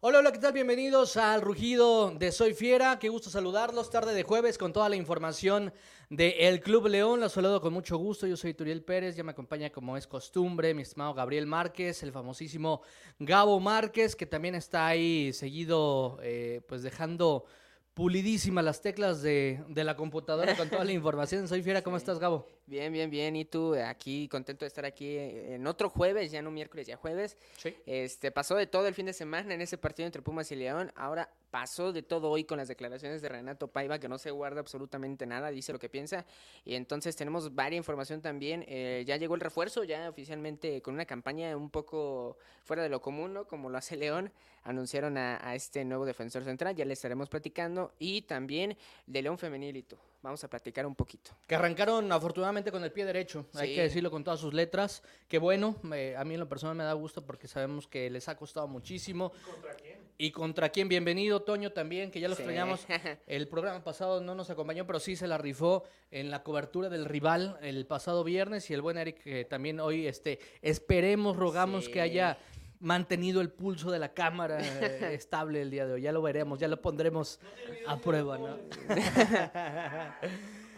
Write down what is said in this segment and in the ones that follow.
Hola, hola, ¿qué tal? Bienvenidos al Rugido de Soy Fiera. Qué gusto saludarlos. Tarde de jueves con toda la información de El Club León. Los saludo con mucho gusto. Yo soy Turiel Pérez. Ya me acompaña, como es costumbre, mi estimado Gabriel Márquez, el famosísimo Gabo Márquez, que también está ahí seguido, eh, pues dejando pulidísimas las teclas de, de, la computadora con toda la información. Soy Fiera, ¿cómo estás, Gabo? Bien, bien, bien. Y tú, aquí, contento de estar aquí en otro jueves, ya no miércoles, ya jueves. Sí. Este, pasó de todo el fin de semana en ese partido entre Pumas y León. Ahora pasó de todo hoy con las declaraciones de Renato Paiva, que no se guarda absolutamente nada, dice lo que piensa. Y entonces tenemos varias información también. Eh, ya llegó el refuerzo, ya oficialmente con una campaña un poco fuera de lo común, ¿no? Como lo hace León. Anunciaron a, a este nuevo defensor central, ya le estaremos platicando. Y también de León Femenilito. Vamos a platicar un poquito. Que arrancaron afortunadamente con el pie derecho, sí. hay que decirlo con todas sus letras. Que bueno, eh, a mí en lo personal me da gusto porque sabemos que les ha costado muchísimo. ¿Y contra quién? Y contra quién, bienvenido Toño también, que ya lo sí. extrañamos. El programa pasado no nos acompañó, pero sí se la rifó en la cobertura del rival el pasado viernes. Y el buen Eric que también hoy este, esperemos, rogamos sí. que haya mantenido el pulso de la cámara eh, estable el día de hoy. Ya lo veremos, ya lo pondremos no a prueba, ¿no?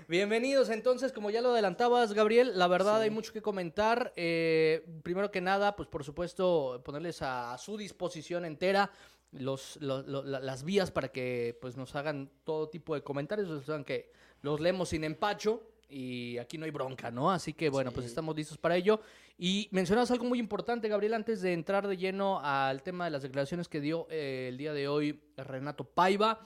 Bienvenidos entonces, como ya lo adelantabas, Gabriel, la verdad sí. hay mucho que comentar. Eh, primero que nada, pues por supuesto, ponerles a, a su disposición entera los, los, las vías para que pues, nos hagan todo tipo de comentarios, saben que los leemos sin empacho y aquí no hay bronca, ¿no? Así que bueno, sí. pues estamos listos para ello. Y mencionabas algo muy importante, Gabriel, antes de entrar de lleno al tema de las declaraciones que dio eh, el día de hoy Renato Paiva.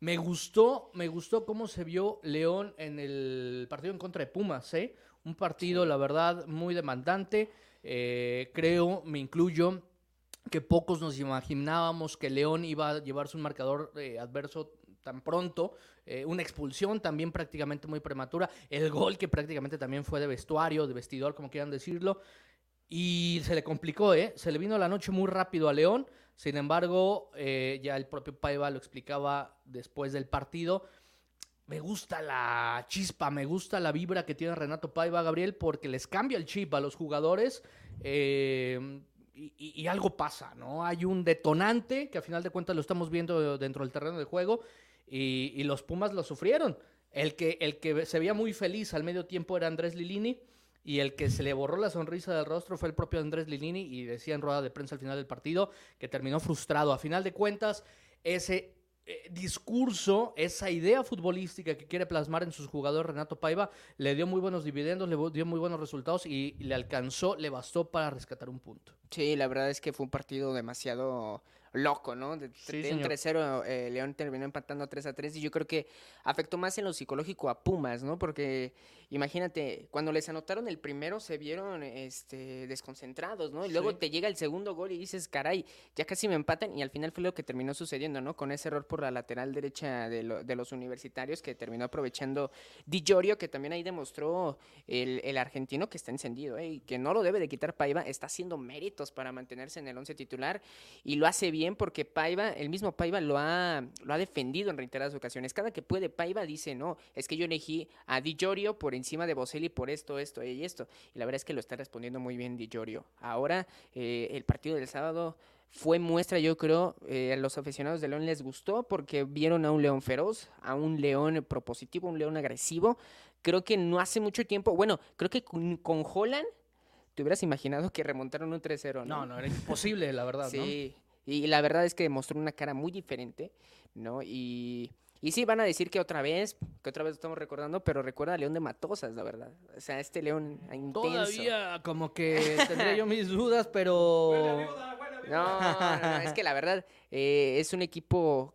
Me gustó, me gustó cómo se vio León en el partido en contra de Pumas, ¿eh? Un partido, la verdad, muy demandante. Eh, creo, me incluyo, que pocos nos imaginábamos que León iba a llevarse un marcador eh, adverso tan pronto, eh, una expulsión también prácticamente muy prematura, el gol que prácticamente también fue de vestuario, de vestidor, como quieran decirlo, y se le complicó, ¿eh? se le vino la noche muy rápido a León, sin embargo, eh, ya el propio Paiva lo explicaba después del partido, me gusta la chispa, me gusta la vibra que tiene Renato Paiva, Gabriel, porque les cambia el chip a los jugadores. Eh, y, algo pasa, ¿no? Hay un detonante que a final de cuentas lo estamos viendo dentro del terreno de juego y, y, los Pumas lo sufrieron. El que, el que se veía muy feliz al medio tiempo era Andrés Lilini y el que se le borró la sonrisa del rostro fue el propio Andrés Lilini y decía en rueda de prensa al final del partido que terminó frustrado. A final de cuentas, ese eh, discurso, esa idea futbolística que quiere plasmar en sus jugadores Renato Paiva, le dio muy buenos dividendos, le dio muy buenos resultados y le alcanzó, le bastó para rescatar un punto. Sí, la verdad es que fue un partido demasiado loco, ¿no? De, sí, de un 3-0, eh, León terminó empatando 3-3 y yo creo que afectó más en lo psicológico a Pumas, ¿no? Porque imagínate, cuando les anotaron el primero se vieron este, desconcentrados, ¿no? Y luego sí. te llega el segundo gol y dices, caray, ya casi me empatan y al final fue lo que terminó sucediendo, ¿no? Con ese error por la lateral derecha de, lo, de los universitarios que terminó aprovechando Di Giorgio, que también ahí demostró el, el argentino que está encendido, ¿eh? Y que no lo debe de quitar Paiva, está haciendo méritos para mantenerse en el once titular y lo hace bien bien porque Paiva, el mismo Paiva lo ha, lo ha defendido en reiteradas ocasiones. Cada que puede, Paiva dice, no, es que yo elegí a Di Giorgio por encima de Boselli por esto, esto y esto. Y la verdad es que lo está respondiendo muy bien Di Giorgio. Ahora, eh, el partido del sábado fue muestra, yo creo, eh, a los aficionados de León les gustó porque vieron a un león feroz, a un león propositivo, un león agresivo. Creo que no hace mucho tiempo, bueno, creo que con, con Holland te hubieras imaginado que remontaron un 3-0, ¿no? No, no, era imposible, la verdad, sí. ¿no? Y la verdad es que mostró una cara muy diferente, ¿no? Y, y sí, van a decir que otra vez, que otra vez estamos recordando, pero recuerda a León de Matosas, la verdad. O sea, este León intenso. Todavía como que tendría yo mis dudas, pero... Buena viuda, buena viuda. No, no, no, es que la verdad eh, es un equipo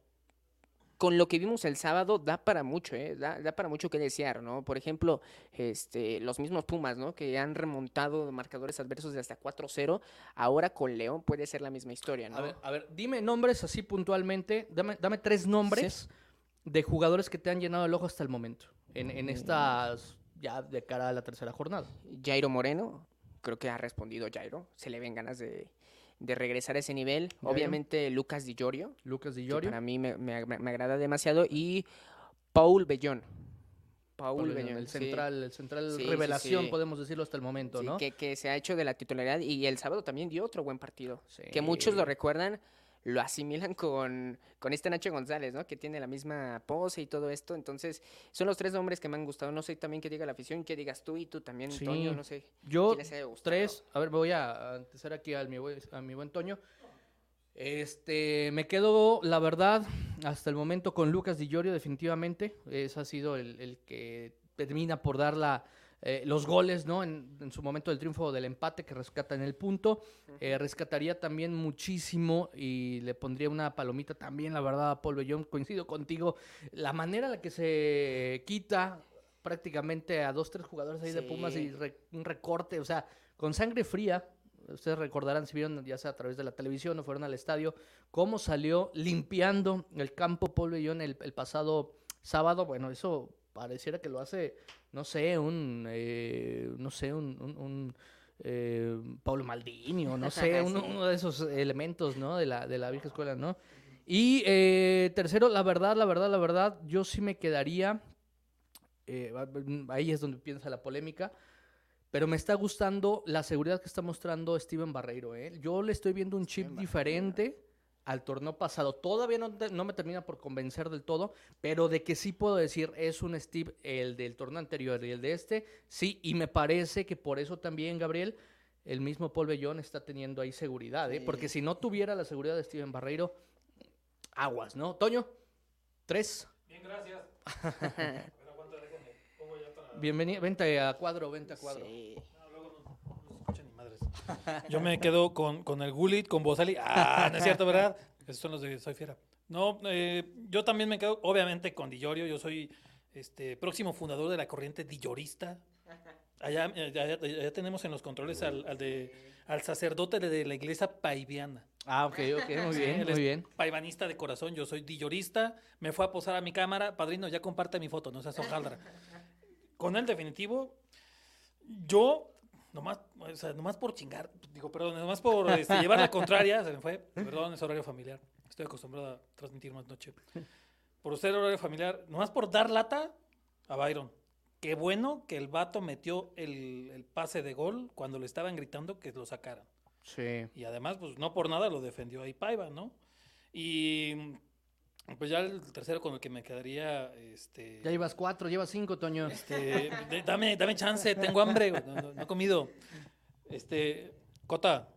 con lo que vimos el sábado da para mucho, ¿eh? da, da, para mucho que desear, ¿no? Por ejemplo, este, los mismos Pumas, ¿no? Que han remontado marcadores adversos de hasta 4-0, ahora con León puede ser la misma historia, ¿no? A ver, a ver dime nombres así puntualmente, dame, dame tres nombres sí. de jugadores que te han llenado el ojo hasta el momento, en, en estas, ya de cara a la tercera jornada. Jairo Moreno, creo que ha respondido Jairo, se le ven ganas de de regresar a ese nivel. Obviamente Lucas Di Giorgio. Lucas Di Giorgio. Para mí me, me, me, agrada demasiado. Y Paul Bellón. Paul, Bellón, el central, sí. el central sí, revelación, sí, podemos decirlo hasta el momento, ¿no? Que, que, se ha hecho de la titularidad y el sábado también dio otro buen partido. Que muchos lo recuerdan lo asimilan con, con este Nacho González, ¿no? Que tiene la misma pose y todo esto. Entonces, son los tres nombres que me han gustado. No sé también qué diga la afición, qué digas tú y tú también, Toño, no sé. Yo, tres, a ver, voy a anteceder aquí a mi, a mi buen Toño. Este, me quedo, la verdad, hasta el momento con Lucas Di Llorio, definitivamente. Ese ha sido el, el que termina por dar la, eh, los goles, ¿no? En, su momento del triunfo del empate que rescata en el punto. Eh, rescataría también muchísimo y le pondría una palomita también, la verdad, a Paul Bellón. Coincido contigo. La manera en la que se quita prácticamente a dos, tres jugadores ahí de Pumas y un recorte, o sea, con sangre fría. Ustedes recordarán si vieron ya sea a través de la televisión o fueron al estadio, cómo salió limpiando el campo Paul Bellón el pasado sábado. Bueno, eso pareciera que lo hace, no sé, un, eh, no sé, un, un, eh, Pablo Maldini o no sé, uno, de esos elementos, ¿no? De la, de la vieja escuela, ¿no? Y eh, tercero, la verdad, la verdad, la verdad, yo sí me quedaría, ahí es donde piensa la polémica, pero me está gustando la seguridad que está mostrando Steven Barreiro, ¿eh? Yo le estoy viendo un chip diferente al torneo pasado. Todavía no, no, me termina por convencer del todo, pero de que sí puedo decir es un Steve el del torneo anterior y el de este, sí, y me parece que por eso también, Gabriel, el mismo Paul Bellón está teniendo ahí seguridad, ¿eh? porque si no tuviera la seguridad de Steven Barreiro, aguas, ¿no? Toño, tres. Bien, gracias. Bienvenido, vente a cuadro, vente a cuadro. Yo me quedo con, con el Gulit, con Bozali. Ah, no es cierto, ¿verdad? Esos son los de Soy Fiera. No, eh, yo también me quedo, obviamente, con Dillorio. Yo soy este próximo fundador de la corriente Dillorista. Allá, allá, tenemos en los controles al, al, de, al sacerdote de la iglesia paiviana. Ah, ok, ok, muy bien, muy bien. Paivanista de corazón, yo soy dillorista. Me fue a posar a mi cámara. Padrino, ya comparte mi foto, no seas hojaldra. Con el definitivo, yo nomás, o sea, nomás por chingar, digo, perdón, nomás por este, llevar la contraria, se me fue, perdón, es horario familiar, estoy acostumbrado a transmitir más noche. Por ser horario familiar, nomás por dar lata a Byron. Qué bueno que el vato metió el, el pase de gol cuando le estaban gritando que lo sacaran. Sí. Y además, pues no por nada lo defendió ahí Paiva, ¿no? Y pues ya el tercero con el que me quedaría, este... Ya llevas cuatro, llevas cinco, Toño. Este, dame, dame chance, tengo hambre, no, he comido. Este, Cota,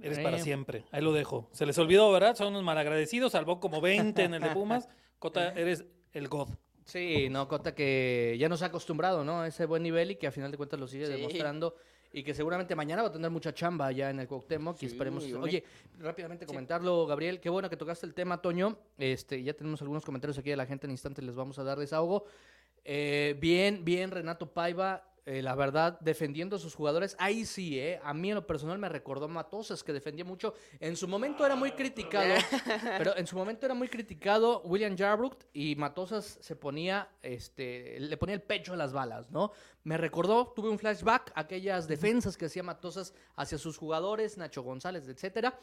eres para siempre, ahí lo dejo. Se les olvidó, ¿verdad? Son unos malagradecidos, salvó como 20 en el de Pumas. Cota, eres el God. Sí, no, Cota que ya nos ha acostumbrado, ¿no? A ese buen nivel y que a final de cuentas lo sigue demostrando y que seguramente mañana va a tener mucha chamba ya en el Cuauhtémoc y esperemos... Oye, rápidamente comentarlo, Gabriel, qué bueno que tocaste el tema, Toño. Este, ya tenemos algunos comentarios aquí de la gente en instantes, les vamos a dar desahogo. Eh, bien, bien, Renato Paiva, eh, la verdad, defendiendo a sus jugadores. Ahí sí, eh, a mí en lo personal me recordó Matosas, que defendía mucho. En su momento era muy criticado, pero en su momento era muy criticado William Jarbrook y Matosas se ponía, este, le ponía el pecho a las balas, ¿no? Me recordó, tuve un flashback, aquellas defensas que hacía Matosas hacia sus jugadores, Nacho González, etcétera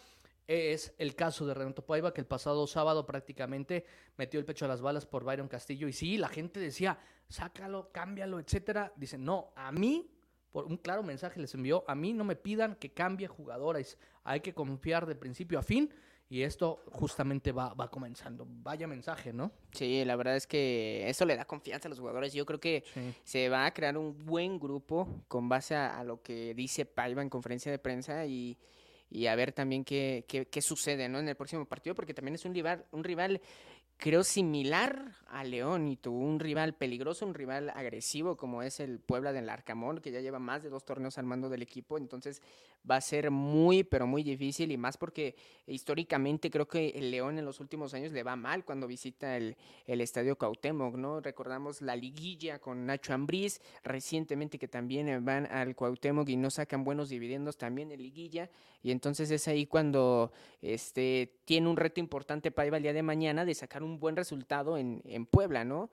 es el caso de Renato Paiva, que el pasado sábado prácticamente metió el pecho a las balas por Byron Castillo. Y sí, la gente decía, sácalo, cámbialo, etcétera. Dicen, no, a mí, por un claro mensaje les envió, a mí no me pidan que cambie jugadores. Hay que confiar de principio a fin. Y esto justamente va, va comenzando. Vaya mensaje, ¿no? Sí, la verdad es que eso le da confianza a los jugadores. Yo creo que se va a crear un buen grupo con base a, a lo que dice Paiva en conferencia de prensa y y a ver también qué, qué, qué, sucede ¿no? en el próximo partido, porque también es un rival, un rival creo, similar a León y tuvo un rival peligroso, un rival agresivo como es el Puebla del Arcamón, que ya lleva más de dos torneos al mando del equipo, entonces va a ser muy, pero muy difícil y más porque históricamente creo que el León en los últimos años le va mal cuando visita el, el Estadio Cuauhtémoc, ¿no? Recordamos la liguilla con Nacho Ambriz, recientemente que también van al Cuauhtémoc y no sacan buenos dividendos también en liguilla y entonces es ahí cuando este, tiene un reto importante para el día de mañana de sacar un buen resultado en, en Puebla, ¿no?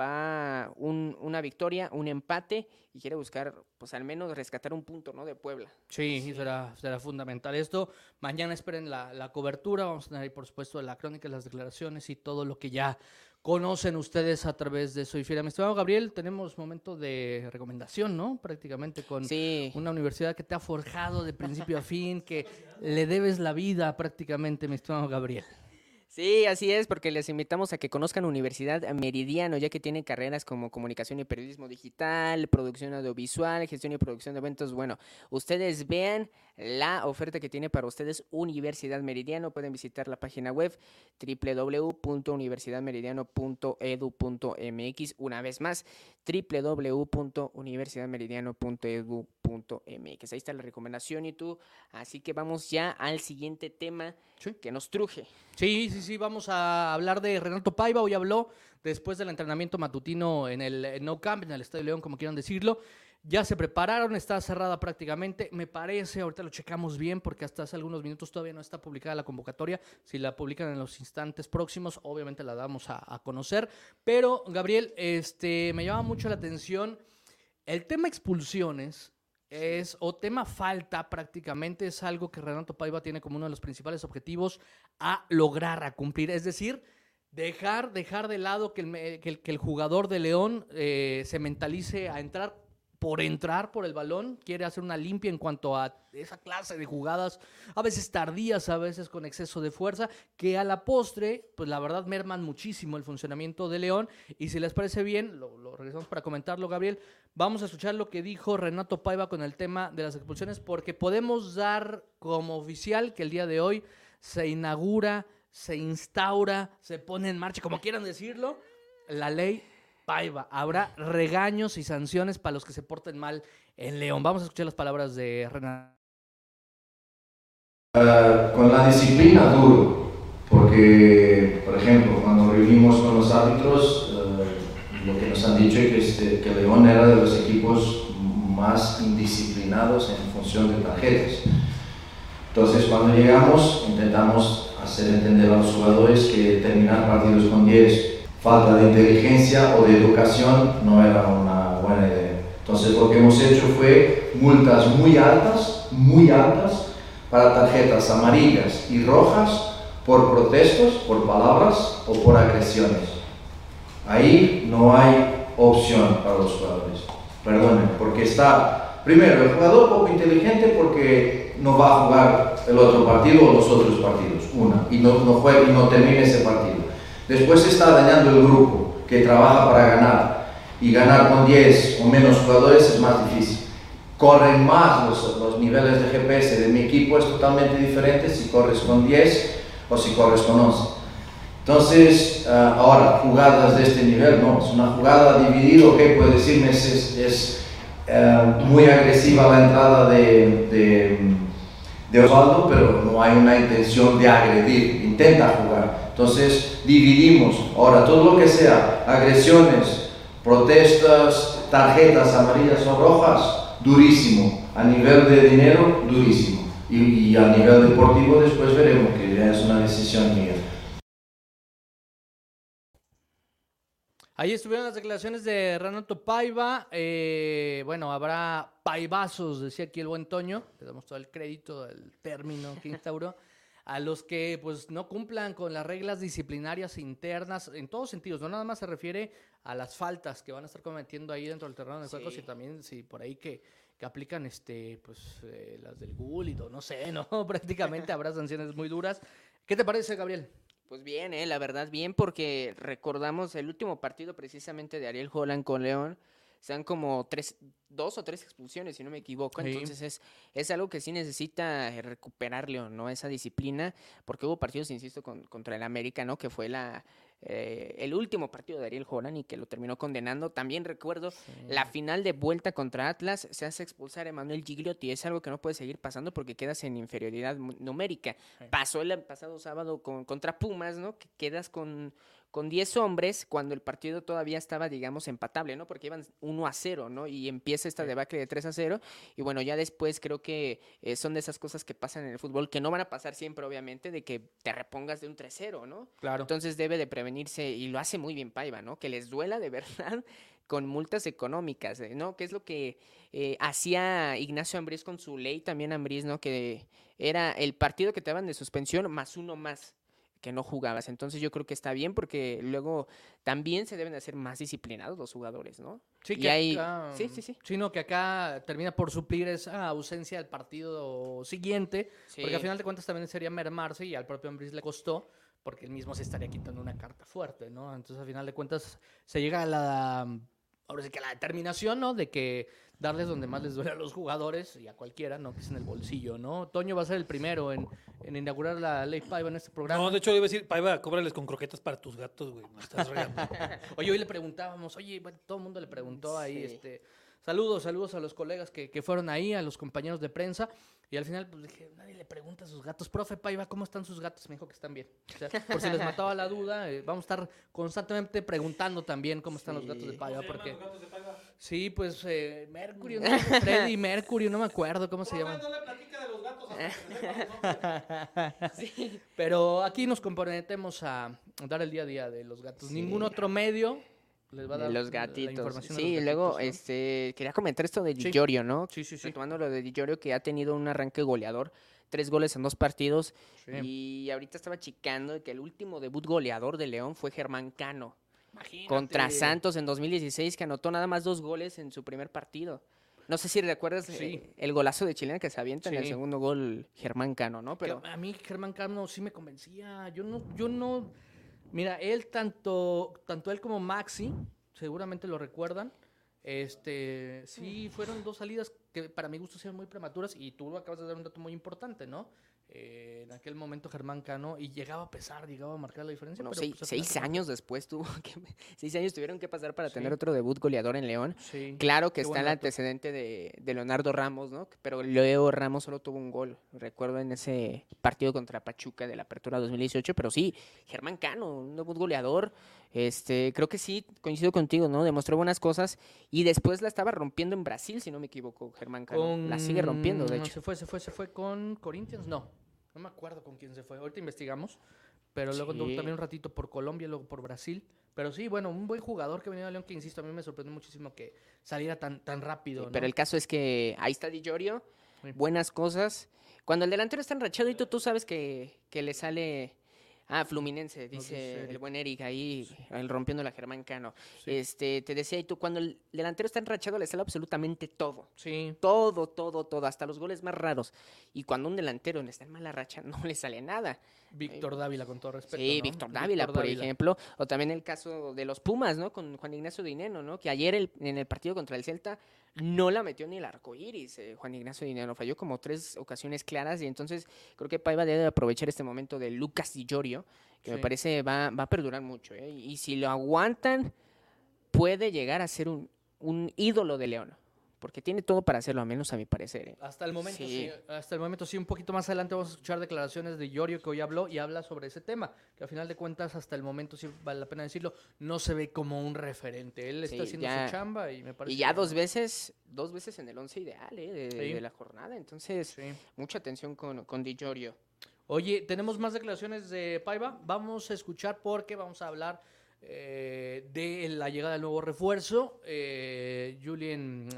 Va un, una victoria, un empate y quiere buscar, pues al menos rescatar un punto, ¿no? De Puebla. Sí, Será, será fundamental esto. Mañana esperen la, la cobertura, vamos a tener ahí, por supuesto, la crónica, las declaraciones y todo lo que ya conocen ustedes a través de Soy Fiera. Mi estimado Gabriel, tenemos momento de recomendación, ¿no? Prácticamente con una universidad que te ha forjado de principio a fin, que le debes la vida prácticamente, mi estimado Gabriel. Sí, así es, porque les invitamos a que conozcan Universidad Meridiano, ya que tiene carreras como comunicación y periodismo digital, producción audiovisual, gestión y producción de eventos. Bueno, ustedes vean la oferta que tiene para ustedes Universidad Meridiano. Pueden visitar la página web www.universidadmeridiano.edu.mx. Una vez más, www.universidadmeridiano.edu.mx. Ahí está la recomendación y tú. Así que vamos ya al siguiente tema que nos truje. Sí, sí, sí, vamos a hablar de Renato Paiva. Hoy habló después del entrenamiento matutino en el No Camp, en el Estadio León, como quieran decirlo. Ya se prepararon, está cerrada prácticamente. Me parece, ahorita lo checamos bien porque hasta hace algunos minutos todavía no está publicada la convocatoria. Si la publican en los instantes próximos, obviamente la damos a, a conocer. Pero, Gabriel, este, me llama mucho la atención el tema expulsiones es, o tema falta prácticamente, es algo que Renato Paiva tiene como uno de los principales objetivos a lograr, a cumplir. Es decir, dejar, dejar de lado que el, que el, jugador de León eh, se mentalice a entrar por entrar por el balón, quiere hacer una limpia en cuanto a esa clase de jugadas, a veces tardías, a veces con exceso de fuerza, que a la postre, pues la verdad merman muchísimo el funcionamiento de León. Y si les parece bien, lo, lo regresamos para comentarlo, Gabriel, vamos a escuchar lo que dijo Renato Paiva con el tema de las expulsiones, porque podemos dar como oficial que el día de hoy se inaugura, se instaura, se pone en marcha, como quieran decirlo, la ley Paiva. Habrá regaños y sanciones para los que se porten mal en León. Vamos a escuchar las palabras de Renato. Ah, con la disciplina duro, porque, por ejemplo, cuando reunimos con los árbitros, uh, lo que nos han dicho es que, que, León era de los equipos más indisciplinados en función de tarjetas. Entonces, cuando llegamos, intentamos hacer entender a los jugadores que terminar partidos con 10 falta de inteligencia o de educación no era una buena idea. Entonces lo que hemos hecho fue multas muy altas, muy altas, para tarjetas amarillas y rojas por protestos, por palabras o por agresiones. Ahí no hay opción para los jugadores. Perdonen, porque está, primero, el jugador poco inteligente porque no va a jugar el otro partido o los otros partidos, una, y no, no, juega, y no termina ese partido. Después está dañando el grupo que trabaja para ganar. Y ganar con 10 o menos jugadores es más difícil. Corren más los, los niveles de GPS de mi equipo, es totalmente diferente si corres con 10 o si corres con 11. Entonces, ah, ahora, jugadas de este nivel, no, es una jugada dividida, ok, puede decirme, es, es, ah, muy agresiva la entrada de, de, de Osvaldo, pero no hay una intención de agredir, intenta jugar. Entonces dividimos. Ahora, todo lo que sea agresiones, protestas, tarjetas amarillas o rojas, durísimo. A nivel de dinero, durísimo. Y, a nivel deportivo después veremos que ya es una decisión mía. Ahí estuvieron las declaraciones de Renato Paiva. Eh, bueno, habrá paivazos, decía aquí el buen Toño. Le damos todo el crédito del término que instauró a los que pues no cumplan con las reglas disciplinarias internas en todos sentidos, no nada más se refiere a las faltas que van a estar cometiendo ahí dentro del terreno de juego, sino también si por ahí que, que aplican este pues eh, las del Gullit no sé, no, prácticamente habrá sanciones muy duras. ¿Qué te parece, Gabriel? Pues bien, eh, la verdad bien porque recordamos el último partido precisamente de Ariel Holland con León sean como tres, dos o tres expulsiones, si no me equivoco. Entonces es, es algo que sí necesita recuperar León, ¿no? Esa disciplina, porque hubo partidos, insisto, contra el América, ¿no? Que fue la, eh, el último partido de Ariel Joran y que lo terminó condenando. También recuerdo la final de vuelta contra Atlas, se hace expulsar a Emanuel Gigliotti. Es algo que no puede seguir pasando porque quedas en inferioridad numérica. Pasó el pasado sábado con, contra Pumas, ¿no? Que quedas con con 10 hombres cuando el partido todavía estaba, digamos, empatable, ¿no? Porque iban 1 a 0, ¿no? Y empieza esta debacle de 3 a 0. Y bueno, ya después creo que eh, son de esas cosas que pasan en el fútbol, que no van a pasar siempre, obviamente, de que te repongas de un 3-0, ¿no? Claro. Entonces debe de prevenirse, y lo hace muy bien Paiva, ¿no? Que les duela de verdad con multas económicas, ¿eh? ¿no? Que es lo que eh, hacía Ignacio Ambriz con su ley, también Ambriz, ¿no? Que era el partido que te daban de suspensión más uno más que no jugabas. Entonces yo creo que está bien porque luego también se deben hacer más disciplinados los jugadores, ¿no? Sí, que acá, sí, sí, sí. Sino que acá termina por suplir esa ausencia del partido siguiente, porque al final de cuentas también sería mermarse y al propio Ambris le costó porque él mismo se estaría quitando una carta fuerte, ¿no? Entonces, al final de cuentas, se llega a la, ahora sí que la determinación, ¿no? De que darles donde más les duele a los jugadores y a cualquiera, ¿no? Que es en el bolsillo, ¿no? Toño va a ser el primero en, en inaugurar la ley Paiva en este programa. No, de hecho, iba a decir, Paiva, cóbrales con croquetas para tus gatos, güey. estás oye, hoy le preguntábamos, oye, bueno, todo el mundo le preguntó ahí, este Saludos, saludos a los colegas que, que, fueron ahí, a los compañeros de prensa. Y al final, pues dije, nadie le pregunta a sus gatos. Profe Paiva, ¿cómo están sus gatos? Me dijo que están bien. O sea, por si les mataba la duda, eh, vamos a estar constantemente preguntando también cómo están los gatos de Paiva. Porque... Los gatos de Paiva? Sí, pues eh, Mercury, ¿no? Freddy Mercury, no me acuerdo cómo se llama. No le platica de los gatos sí. Pero aquí nos comprometemos a dar el día a día de los gatos. Ningún otro medio los gatitos. sí, luego este quería comentar esto de Di ¿no? Sí, sí, sí. Retomando lo de Di que ha tenido un arranque goleador, tres goles en dos partidos. Y ahorita estaba chicando que el último debut goleador de León fue Germán Cano. Imagínate. Contra Santos en 2016, que anotó nada más dos goles en su primer partido. No sé si recuerdas eh, el golazo de Chilena que se avienta en el segundo gol Germán Cano, ¿no? Pero a mí Germán Cano sí me convencía. Yo no, yo no Mira, él tanto, tanto él como Maxi, seguramente lo recuerdan. Este, sí, fueron dos salidas que para mi gusto sean muy prematuras y tú acabas de dar un dato muy importante, ¿no? Eh, en aquel momento Germán Cano y llegaba a pesar, llegaba a marcar la diferencia. pero seis, pues, años después tuvo que, seis años tuvieron que pasar para tener otro debut goleador en León. Claro que está el antecedente de, Leonardo Ramos, ¿no? Pero Leo Ramos solo tuvo un gol, recuerdo en ese partido contra Pachuca de la Apertura 2018, pero sí, Germán Cano, un debut goleador. Este, creo que sí, coincido contigo, ¿no? Demostró buenas cosas y después la estaba rompiendo en Brasil, si no me equivoco, Germán Cano. La sigue rompiendo, de hecho. Se fue, se fue, se fue con Corinthians, no. No me acuerdo con quién se fue. Ahorita investigamos. Pero luego también un ratito por Colombia, luego por Brasil. Pero sí, bueno, un buen jugador que venía a León, que insisto, a mí me sorprendió muchísimo que saliera tan, tan rápido. Pero el caso es que ahí está Di Giorgio, buenas cosas. Cuando el delantero está enrachado y tú sabes que, que le sale Ah, Fluminense, dice el buen Eric ahí, el rompiendo la Germán Cano. Este, te decía, y tú, cuando el delantero está enrachado, le sale absolutamente todo. Sí. Todo, todo, todo, hasta los goles más raros. Y cuando un delantero está en mala racha, no le sale nada. Víctor Dávila, con todo respeto. Sí, Víctor Dávila, por ejemplo. O también el caso de los Pumas, ¿no? Con Juan Ignacio Dineno, ¿no? Que ayer en el partido contra el Celta no la metió ni el arco iris. Eh, Juan Ignacio Dinero falló como tres ocasiones claras y entonces creo que Paiva debe aprovechar este momento de Lucas Di Giorgio, que me parece va, va a perdurar mucho. ¿eh? Y si lo aguantan, puede llegar a ser un, un ídolo de León porque tiene todo para hacerlo, a menos a mi parecer. ¿eh? Hasta el momento sí. hasta el momento sí, un poquito más adelante vamos a escuchar declaraciones de Giorgio que hoy habló y habla sobre ese tema, que a final de cuentas hasta el momento sí vale la pena decirlo, no se ve como un referente, él está haciendo su chamba y me parece Y ya dos veces, dos veces en el once ideal ¿eh? de, la jornada, entonces mucha atención con, con Di Giorgio. Oye, tenemos más declaraciones de Paiva, vamos a escuchar porque vamos a hablar eh, de la llegada del nuevo refuerzo, eh, Julian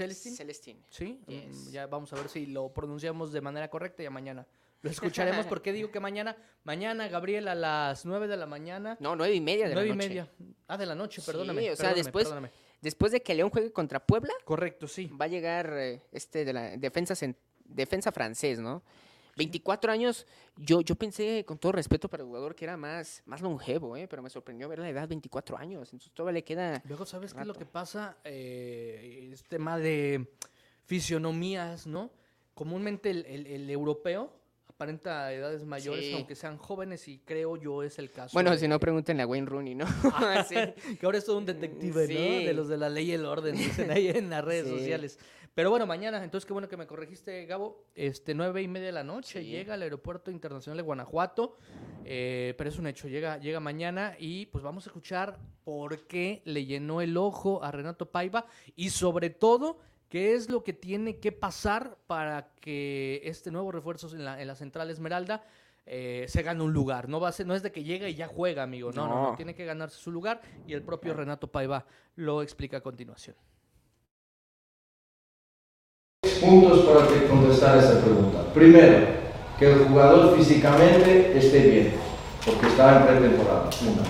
eh, Celestin. Celestin. Sí, mm, ya vamos a ver si lo pronunciamos de manera correcta ya mañana lo escucharemos. ¿Por qué digo que mañana? Mañana, Gabriel, a las 9 de la mañana. No, nueve y media de la noche. y media. Ah, de la noche, perdóname. o sea, después, después de que León juegue contra Puebla. Correcto, sí. Va a llegar este de la defensa, defensa francés, ¿no? 24 años, yo, yo pensé, con todo respeto para el jugador, que era más, más longevo, ¿eh? pero me sorprendió ver la edad, 24 años. Entonces todavía le queda. Luego, ¿sabes qué es lo que pasa? Eh, es tema de fisionomías, ¿no? Comúnmente el, el, europeo aparenta edades mayores, aunque sean jóvenes, y creo yo es el caso. Bueno, si no, pregúntenle a Wayne Rooney, ¿no? Ah, sí. que ahora es todo un detective, ¿no? De los de la ley y el orden, dicen ahí en las redes sociales. Pero bueno, mañana, entonces qué bueno que me corregiste, Gabo. Este, nueve y media de la noche llega al aeropuerto internacional de Guanajuato. Eh, pero es un hecho, llega, llega mañana y pues vamos a escuchar por qué le llenó el ojo a Renato Paiva y sobre todo qué es lo que tiene que pasar para que este nuevo refuerzo en la, en la central Esmeralda eh, se gane un lugar. No, va a ser, no es de que llega y ya juega, amigo. No, no, no, tiene que ganarse su lugar y el propio Renato Paiva lo explica a continuación puntos para contestar esa pregunta. Primero, que el jugador físicamente esté bien, porque está en pretemporada. Una.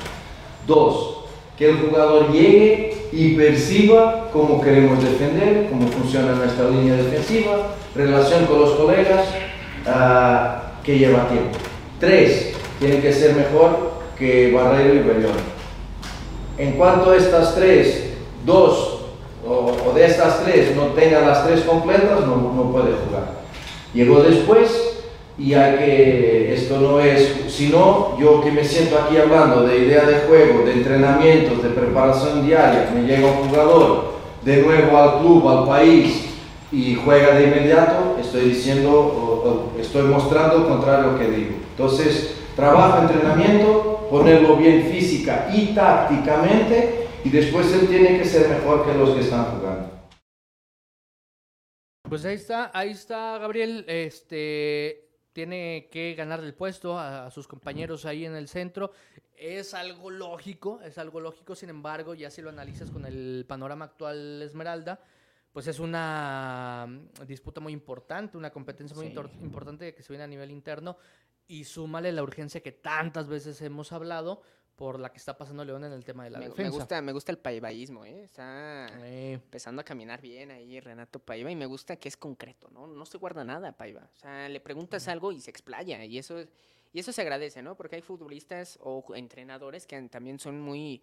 Dos, que el jugador llegue y perciba cómo queremos defender, cómo funciona nuestra línea defensiva, relación con los colegas, uh, que lleva tiempo. Tres, tiene que ser mejor que Barreiro y Bellón. En cuanto a estas tres, dos o, o, de estas tres no tenga las tres completas, no, no puede jugar. Llegó después y hay que, esto no es, sino yo que me siento aquí hablando de idea de juego, de entrenamientos, de preparación diaria, me llega un jugador de nuevo al club, al país y juega de inmediato, estoy diciendo, o, o, estoy mostrando lo contrario que digo. Entonces, trabajo, entrenamiento, ponerlo bien física y tácticamente y después él tiene que ser mejor que los que están jugando. Pues ahí está, ahí está Gabriel, este tiene que ganar el puesto a, a, sus compañeros ahí en el centro. Es algo lógico, es algo lógico, sin embargo, ya si lo analizas con el panorama actual Esmeralda, pues es una mm, disputa muy importante, una competencia muy sí. importante que se viene a nivel interno y súmale la urgencia que tantas veces hemos hablado por la que está pasando León en el tema de la me, defensa. Me gusta, me gusta el paivaísmo, ¿eh? Está eh. empezando a caminar bien ahí Renato Paiva y me gusta que es concreto, ¿no? No se guarda nada Paiva. O sea, le preguntas algo y se explaya y eso, y eso se agradece, ¿no? Porque hay futbolistas o entrenadores que también son muy,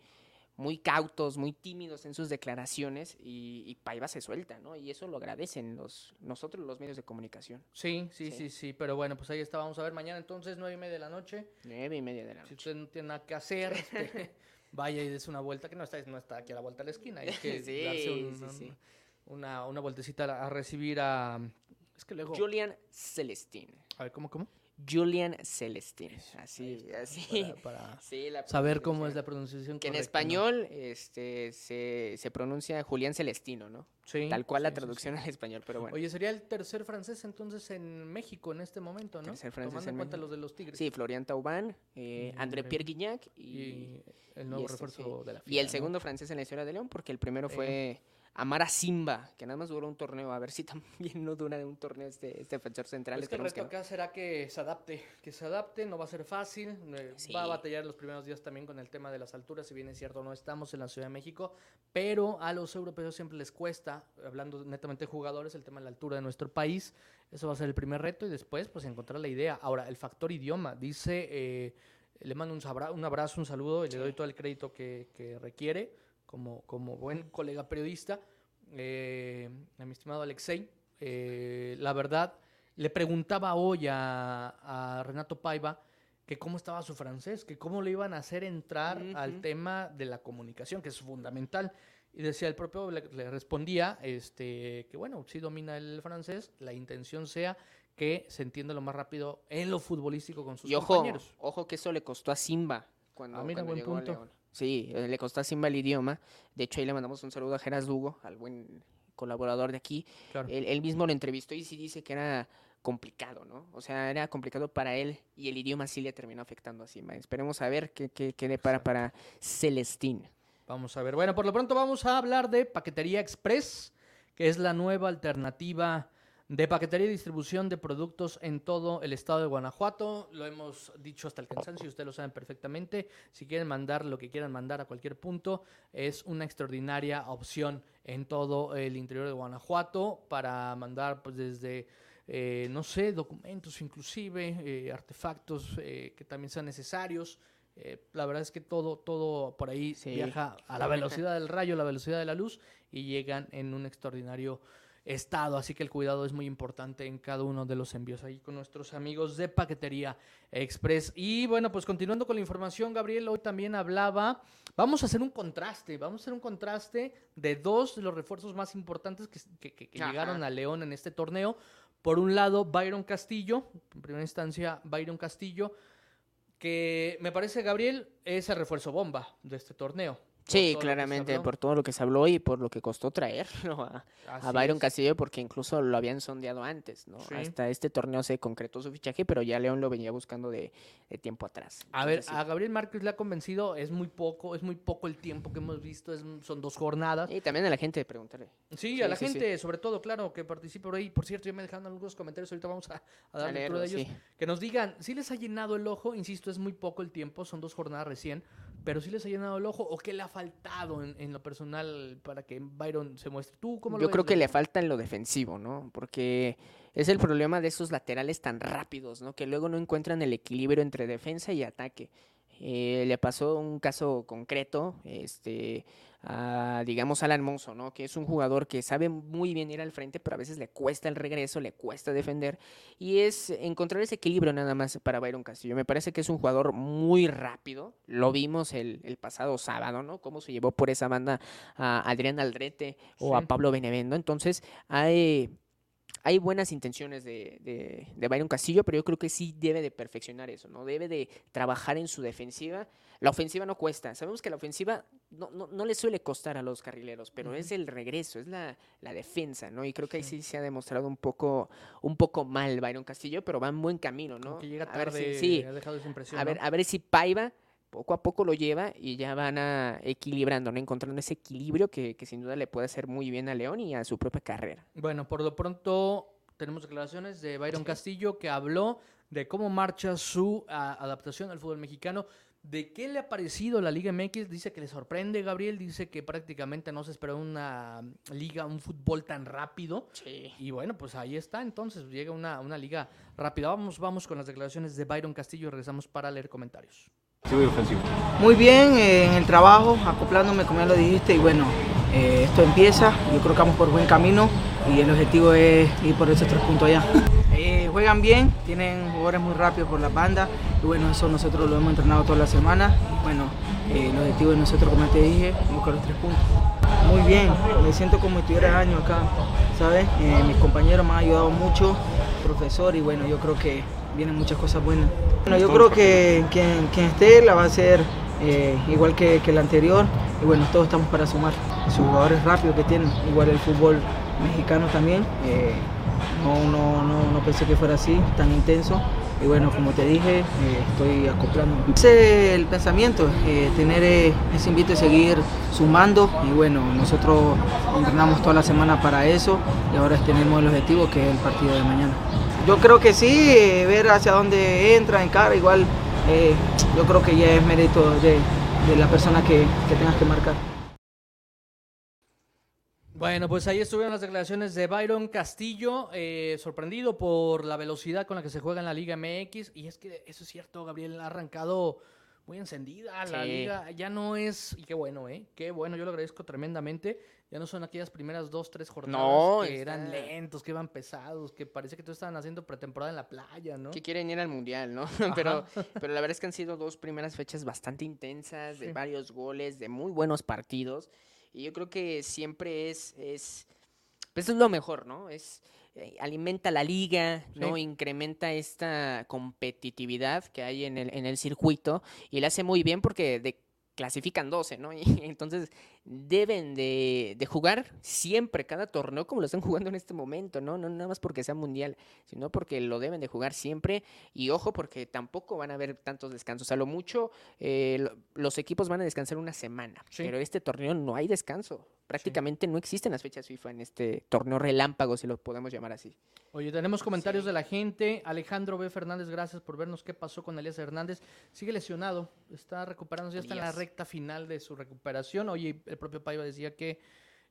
muy cautos, muy tímidos en sus declaraciones y, y, Paiva se suelta, ¿no? Y eso lo agradecen los, nosotros los medios de comunicación. Sí, sí, sí, sí, sí, pero bueno, pues ahí está, vamos a ver mañana entonces, nueve y media de la noche. Nueve y media de la noche. Si usted no tiene nada que hacer, este, vaya y des una vuelta, que no está, no está aquí a la vuelta de la esquina, hay que sí, darse un, sí. Una, una vueltecita a recibir a... Es que luego... Julian Celestín. A ver, ¿cómo, cómo? Julian Celestín. Así, así. Para, para sí, saber cómo es la pronunciación. Que en español ¿no? este, se, se, pronuncia Julián Celestino, ¿no? Sí. Tal cual sí, la traducción sí, al español, pero bueno. Oye, sería el tercer francés entonces en México en este momento, ¿no? Tercer francés Tomando en, en cuenta México. los de los Tigres. Sí, Florian Thauvin, eh, André Pierre Guignac y, y, el nuevo y este, refuerzo de la FIFA, Y el ¿no? segundo francés en la historia de León, porque el primero fue. Eh. Amara Simba, que nada más duró un torneo, a ver si también no dura de un torneo este, este defensor central. Pues que el reto acá será que se adapte, que se adapte, no va a ser fácil, eh, sí. va a batallar los primeros días también con el tema de las alturas, si bien es cierto no estamos en la Ciudad de México, pero a los europeos siempre les cuesta, hablando netamente de jugadores, el tema de la altura de nuestro país, eso va a ser el primer reto y después pues encontrar la idea. Ahora, el factor idioma, dice, eh, le mando un, sabra, un, abrazo, un saludo y sí. le doy todo el crédito que, que requiere como, como buen colega periodista, eh, a mi estimado Alexei, eh, la verdad, le preguntaba hoy a, a, Renato Paiva que cómo estaba su francés, que cómo le iban a hacer entrar uh -huh. al tema de la comunicación, que es fundamental. Y decía, el propio le, le, respondía este, que bueno, si domina el francés, la intención sea que se entienda lo más rápido en lo futbolístico con sus y ojo, compañeros. Ojo que eso le costó a Simba cuando, ah, mira, cuando buen llegó punto. a León. Sí, eh, le costó a Simba el idioma. De hecho, ahí le mandamos un saludo a Geras Lugo, al buen colaborador de aquí. Claro. Él, él, mismo lo entrevistó y sí dice que era complicado, ¿no? O sea, era complicado para él y el idioma sí le terminó afectando a Simba. Esperemos a ver qué, qué, qué depara para Celestín. Vamos a ver. Bueno, por lo pronto vamos a hablar de Paquetería Express, que es la nueva alternativa de paquetería y distribución de productos en todo el estado de Guanajuato. Lo hemos dicho hasta el cansancio, ustedes lo saben perfectamente. Si quieren mandar lo que quieran mandar a cualquier punto, es una extraordinaria opción en todo el interior de Guanajuato para mandar pues desde, eh, no sé, documentos inclusive, eh, artefactos eh, que también sean necesarios. Eh, la verdad es que todo, todo por ahí sí. viaja a la velocidad del rayo, la velocidad de la luz y llegan en un extraordinario estado, así que el cuidado es muy importante en cada uno de los envíos ahí con nuestros amigos de Paquetería Express. Y bueno, pues continuando con la información, Gabriel hoy también hablaba, vamos a hacer un contraste, vamos a hacer un contraste de dos de los refuerzos más importantes que, que, que, que llegaron a León en este torneo. Por un lado, Byron Castillo, en primera instancia, Byron Castillo, que me parece, Gabriel, es el refuerzo bomba de este torneo. Sí, claramente, por todo lo que se habló y por lo que costó traerlo a, Byron Castillo, porque incluso lo habían sondeado antes, ¿no? Hasta este torneo se concretó su fichaje, pero ya León lo venía buscando de, tiempo atrás. A ver, a Gabriel Márquez le ha convencido, es muy poco, es muy poco el tiempo que hemos visto, son dos jornadas. Y también a la gente preguntarle. Sí, a la gente, sobre todo, claro, que participe por ahí. Por cierto, ya me dejaron algunos comentarios, ahorita vamos a, a dar lectura de ellos. Que nos digan, si les ha llenado el ojo, insisto, es muy poco el tiempo, son dos jornadas recién pero sí les ha llenado el ojo o qué le ha faltado en, lo personal para que Byron se muestre. ¿Tú cómo lo Yo creo que le falta en lo defensivo, ¿no? Porque es el problema de esos laterales tan rápidos, ¿no? Que luego no encuentran el equilibrio entre defensa y ataque. Eh, le pasó un caso concreto, este, a, digamos, Alan Monzo, ¿no? Que es un jugador que sabe muy bien ir al frente, pero a veces le cuesta el regreso, le cuesta defender. Y es encontrar ese equilibrio nada más para Byron Castillo. Me parece que es un jugador muy rápido. Lo vimos el, pasado sábado, ¿no? Cómo se llevó por esa banda a Adrián Aldrete o a Pablo Benevendo. Entonces, hay hay buenas intenciones de, de, Byron Castillo, pero yo creo que sí debe de perfeccionar eso, ¿no? Debe de trabajar en su defensiva. La ofensiva no cuesta. Sabemos que la ofensiva no, no, le suele costar a los carrileros, pero es el regreso, es la, defensa, ¿no? Y creo que ahí sí se ha demostrado un poco, un poco mal Byron Castillo, pero va en buen camino, ¿no? que llega tarde, a ver si, sí, ha dejado esa impresión, a, ver, a ver si Paiva poco a poco lo lleva y ya van a equilibrando, ¿no? encontrando ese equilibrio que, sin duda le puede hacer muy bien a León y a su propia carrera. Bueno, por lo pronto tenemos declaraciones de Byron Castillo que habló de cómo marcha su adaptación al fútbol mexicano. ¿De qué le ha parecido la Liga MX? Dice que le sorprende, Gabriel. Dice que prácticamente no se esperó una liga, un fútbol tan rápido. Sí. Y bueno, pues ahí está. Entonces llega una, una liga rápida. Vamos, vamos con las declaraciones de Byron Castillo y regresamos para leer comentarios. Muy bien eh, en el trabajo, acoplándome como ya lo dijiste y bueno, eh, esto empieza, yo creo que vamos por buen camino y el objetivo es ir por esos tres puntos allá. Eh, juegan bien, tienen jugadores muy rápidos por la banda y bueno, eso nosotros lo hemos entrenado toda la semana y bueno, el objetivo de nosotros, como te dije, buscar los tres puntos. Muy bien, me siento como si estuviera año acá, ¿sabes? mis compañeros me han ayudado mucho, profesor y bueno, yo creo que vienen muchas cosas buenas. Bueno, yo creo que quien, esté la va a hacer eh, igual que, que, el anterior y bueno, todos estamos para sumar. Los jugadores rápidos que tienen, igual el fútbol mexicano también. Eh, no, no, no, no, pensé que fuera así, tan intenso. Y bueno, como te dije, eh, estoy acoplando. Ese es el pensamiento, tener ese invito y seguir sumando. Y bueno, nosotros entrenamos toda la semana para eso y ahora tenemos el objetivo que es el partido de mañana. Yo creo que sí, eh, ver hacia dónde entra, en cara, igual eh, yo creo que ya es mérito de, la persona que, tengas que marcar. Bueno, pues ahí estuvieron las declaraciones de Byron Castillo, eh, sorprendido por la velocidad con la que se juega en la Liga MX. Y es que eso es cierto, Gabriel ha arrancado muy encendida la liga. Ya no es, y qué bueno, ¿eh? Qué bueno, yo lo agradezco tremendamente. Ya no son aquellas primeras dos, tres jornadas que eran lentos, que iban pesados, que parece que todos estaban haciendo pretemporada en la playa, ¿no? Que quieren ir al mundial, ¿no? pero, pero la verdad es que han sido dos primeras fechas bastante intensas, de varios goles, de muy buenos partidos. Y yo creo que siempre es, es, pues es lo mejor, ¿no? Es eh, alimenta la liga, ¿no? Incrementa esta competitividad que hay en el, en el circuito y le hace muy bien porque de clasifican 12, ¿no? Y entonces deben de, de, jugar siempre cada torneo como lo están jugando en este momento, ¿no? No nada más porque sea mundial, sino porque lo deben de jugar siempre. Y ojo, porque tampoco van a haber tantos descansos. A lo mucho, eh, los equipos van a descansar una semana, pero este torneo no hay descanso. Prácticamente no existen las fechas FIFA en este torneo relámpago, si lo podemos llamar así. Oye, tenemos comentarios de la gente. Alejandro B. Fernández, gracias por vernos. ¿Qué pasó con Elías Hernández? Sigue lesionado, está recuperándose, ya está en la recta final de su recuperación. Oye, el propio Paiva decía que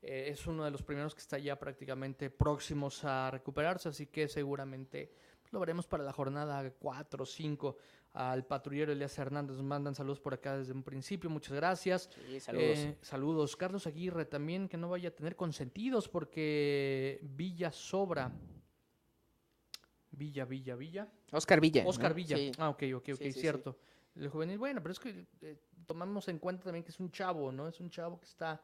eh, es uno de los primeros que está ya prácticamente próximos a recuperarse, así que seguramente lo veremos para la jornada 4 o 5 al patrullero Elías Hernández. Nos mandan saludos por acá desde un principio. Muchas gracias. saludos. Eh, saludos. Carlos Aguirre también, que no vaya a tener consentidos porque Villa sobra. Villa, Villa, Villa. Oscar Villa. Oscar Villa. Ah, ok, ok, ok, cierto. El juvenil, bueno, pero es que eh, tomamos en cuenta también que es un chavo, ¿no? Es un chavo que está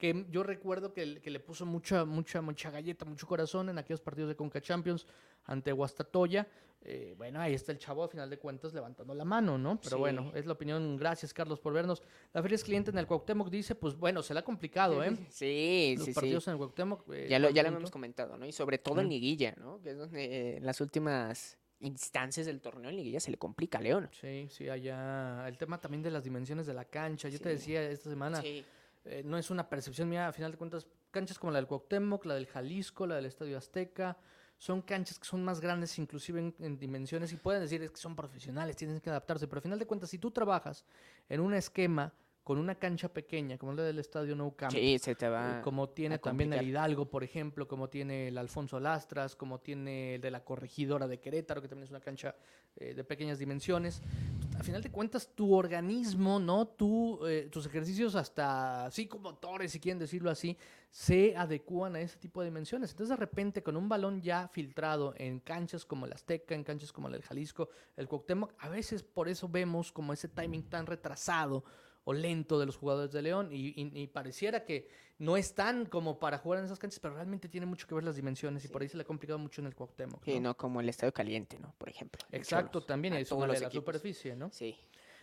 que yo recuerdo que, que, le puso mucha, mucha, mucha galleta, mucho corazón en aquellos partidos de Conca Champions ante Guastatoya. Eh, bueno, ahí está el chavo, a final de cuentas, levantando la mano, ¿no? Pero bueno, es la opinión. Gracias, Carlos, por vernos. La feria es cliente en el Cuauhtémoc, dice, pues bueno, se le ha complicado, ¿eh? Sí, Los sí, partidos sí. en el Cuauhtémoc. eh, Ya lo, ya lo hemos comentado, ¿no? Y sobre todo en liguilla, ¿no? Que es donde eh, en las últimas instancias del torneo en liguilla se le complica a León. Sí, sí, allá. El tema también de las dimensiones de la cancha. Yo te decía esta semana, Sí. eh, no es una percepción mía, a final de cuentas, canchas como la del Cuauhtémoc, la del Jalisco, la del Estadio Azteca, son canchas que son más grandes inclusive en, en dimensiones y pueden decir es que son profesionales, tienen que adaptarse, pero a final de cuentas, si tú trabajas en un esquema con una cancha pequeña, como la del Estadio Nou Camp, Sí, se te eh, va. como tiene también el. Hidalgo, por ejemplo, como tiene el Alfonso Lastras, como tiene el de la Corregidora de Querétaro, que también es una cancha eh, de pequeñas dimensiones. A final de cuentas, tu organismo, ¿no? Tu, eh, tus ejercicios hasta psicomotores, si quieren decirlo así, se adecúan a ese tipo de dimensiones. Entonces, de repente, con un balón ya filtrado en canchas como el Azteca, en canchas como el Jalisco, el Cuauhtémoc, a veces por eso vemos como ese timing tan retrasado o lento de los jugadores de León y, y- y pareciera que no están como para jugar en esas canchas, pero realmente tiene mucho que ver las dimensiones y por ahí se le ha complicado mucho en el Cuauhtémoc. Sí, ¿no? no como el estadio caliente, ¿no? Por ejemplo. Exacto, también es una de la superficie, ¿no? Sí.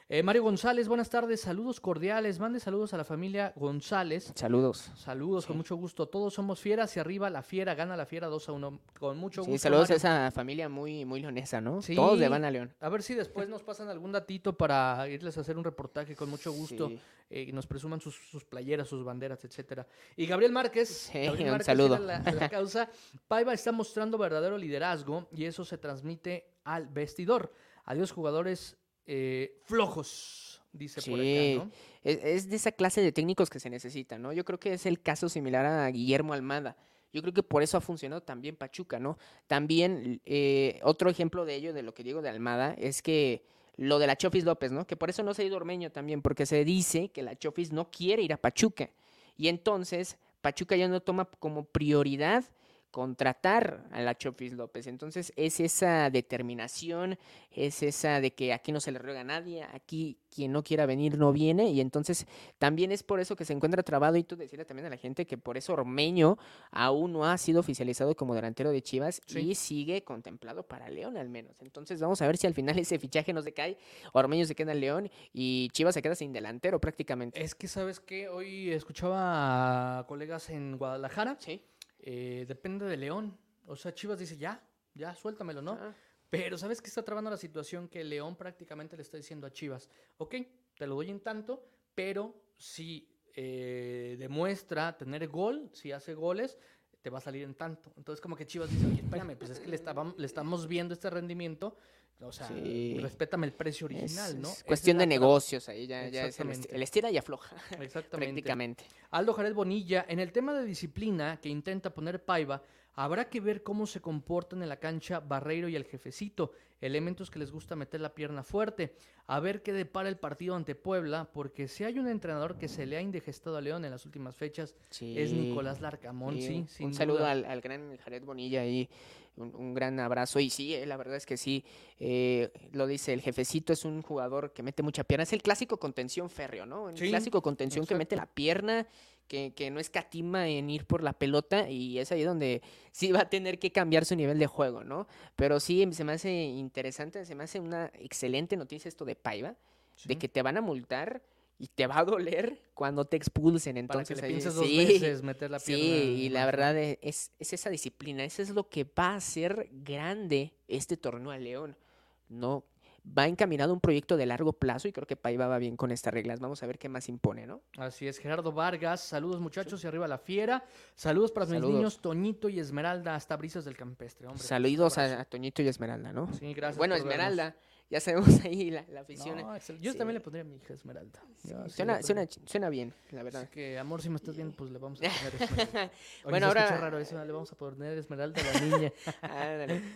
Eh, Mario González, buenas tardes, saludos cordiales, mande saludos a la familia González. Saludos. Saludos, con Sí. mucho gusto. Todos somos fieras y arriba la fiera, gana la fiera 2 a 1. Con mucho Sí, gusto. saludos a esa familia muy, muy leonesa, ¿no? Sí. Todos le van a León. A ver si después nos pasan algún datito para irles a hacer un reportaje con mucho gusto. Sí. eh, y nos presuman sus, sus playeras, sus banderas, etcétera. Y Gabriel Márquez, Sí, Gabriel un Márquez saludo. fiel a la, la causa. Paiva está mostrando verdadero liderazgo y eso se transmite al vestidor. Adiós jugadores eh, flojos, dice por Sí. acá, ¿no? Es, es de esa clase de técnicos que se necesita, ¿no? Yo creo que es el caso similar a Guillermo Almada. Yo creo que por eso ha funcionado también Pachuca, ¿no? También eh, otro ejemplo de ello, de lo que digo de Almada, es que lo de la Chofis López, ¿no? Que por eso no se ha ido Ormeño también, porque se dice que la Chofis no quiere ir a Pachuca. Y entonces Pachuca ya no toma como prioridad contratar a la Chofis López. Entonces es esa determinación, es esa de que aquí no se le ruega a nadie, aquí quien no quiera venir no viene y entonces también es por eso que se encuentra trabado y tú decirle también a la gente que por eso Ormeño aún no ha sido oficializado como delantero de Chivas Sí. y sigue contemplado para León al menos. Entonces vamos a ver si al final ese fichaje no se cae, Ormeño se queda en León y Chivas se queda sin delantero prácticamente. Es que, ¿sabes qué? Hoy escuchaba a colegas en Guadalajara. Sí. Eh, depende de León. O sea, Chivas dice, ya, ya, suéltamelo, ¿no? Ah, Pero ¿sabes qué está trabando la situación? Que León prácticamente le está diciendo a Chivas, ok, te lo doy en tanto, pero si eh, demuestra tener gol, si hace goles, te va a salir en tanto. Entonces como que Chivas dice, oye, espérame, pues es que le estamos viendo este rendimiento, o sea, Sí. respétame el precio es- original, ¿no? es cuestión de negocios ahí, ya, ya es el, el estira y afloja Exactamente. prácticamente. Aldo Jared Bonilla, en el tema de disciplina que intenta poner Paiva, habrá que ver cómo se comportan en la cancha Barreiro y el jefecito, elementos que les gusta meter la pierna fuerte. A ver qué depara el partido ante Puebla, porque si hay un entrenador que se le ha indigestado a León en las últimas fechas, es. Nicolás Larcamón, Sí, sí, un saludo al, al gran Jared Bonilla y un, un gran abrazo. Y sí, eh, la verdad es que sí, eh, lo dice el jefecito, es un jugador que mete mucha pierna. Es el clásico contención férreo, ¿no? El Sí, clásico contención que mete la pierna, que, que no escatima en ir por la pelota y es ahí donde sí va a tener que cambiar su nivel de juego, ¿no? Pero sí, se me hace interesante, se me hace una excelente noticia esto de Paiva, de que te van a multar. Y te va a doler cuando te expulsen. Para Entonces, que le ahí- pienses dos sí. veces meter la pierna. Sí, y la verdad e- es, es esa disciplina, eso es lo que va a hacer grande este torneo a León. No va encaminado a un proyecto de largo plazo y creo que Paiva va bien con estas reglas. Vamos a ver qué más impone, ¿no? Así es, Gerardo Vargas, saludos muchachos y arriba la fiera. Saludos para mis niños Toñito y Esmeralda, hasta Brisas del Campestre. Hombre, Saludos a, a Toñito y Esmeralda, ¿no? Sí, gracias. bueno, vernos. Ya sabemos ahí la, la afición. No, Yo Sí. también le pondría a mi hija Esmeralda. Yo sí suena, suena, suena bien, la verdad. Así que, amor, si me estás viendo, pues le vamos a poner Esmeralda. Oye, Bueno, se ahora- raro eso, le vamos a poner Esmeralda a la niña.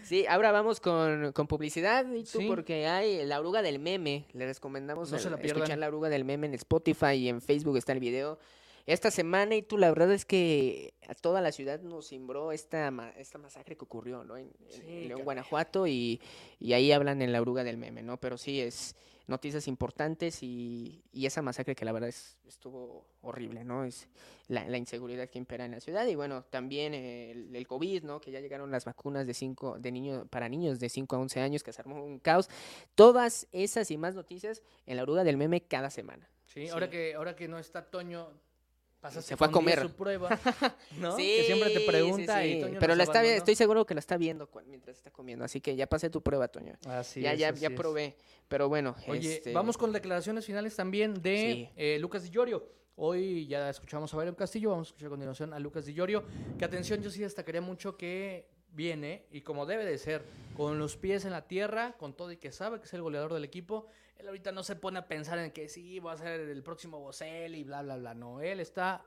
Sí, ahora vamos con, con publicidad y tú Sí. porque hay la oruga del meme. Le recomendamos No se el- la pierdan. escuchar la oruga del meme en Spotify y en Facebook está el video. Esta semana y tú la verdad es que a toda la ciudad nos cimbró esta, ma- esta masacre que ocurrió ¿no? en, en León. Guanajuato y, y ahí hablan en la oruga del meme, ¿no? Pero sí es noticias importantes y, y, esa masacre que la verdad es, estuvo horrible, ¿no? Es la, la, inseguridad que impera en la ciudad y bueno, también el, el, COVID, ¿no? Que ya llegaron las vacunas de cinco, de niños, para niños de 5 a 11 años, que se armó un caos. Todas esas y más noticias en la oruga del meme cada semana. Sí, sí. Ahora, que, ahora que no está Toño, se fue a comer su prueba, ¿no? sí, que siempre te pregunta sí, y Toño Pero la está, estoy seguro que la está viendo mientras está comiendo, así que ya pasé tu prueba, Toño. Así ya, es, ya, así ya probé. Pero bueno, Oye, este... vamos con declaraciones finales también de eh, Lucas Di Llorio. Hoy ya escuchamos a Bayron Castillo, vamos a escuchar a continuación a Lucas Di Llorio. Que atención, yo sí destacaría mucho que viene, y como debe de ser, con los pies en la tierra, con todo y que sabe que es el goleador del equipo. Él ahorita no se pone a pensar en que sí, va a ser el próximo Bosel y bla, bla, bla. No, él está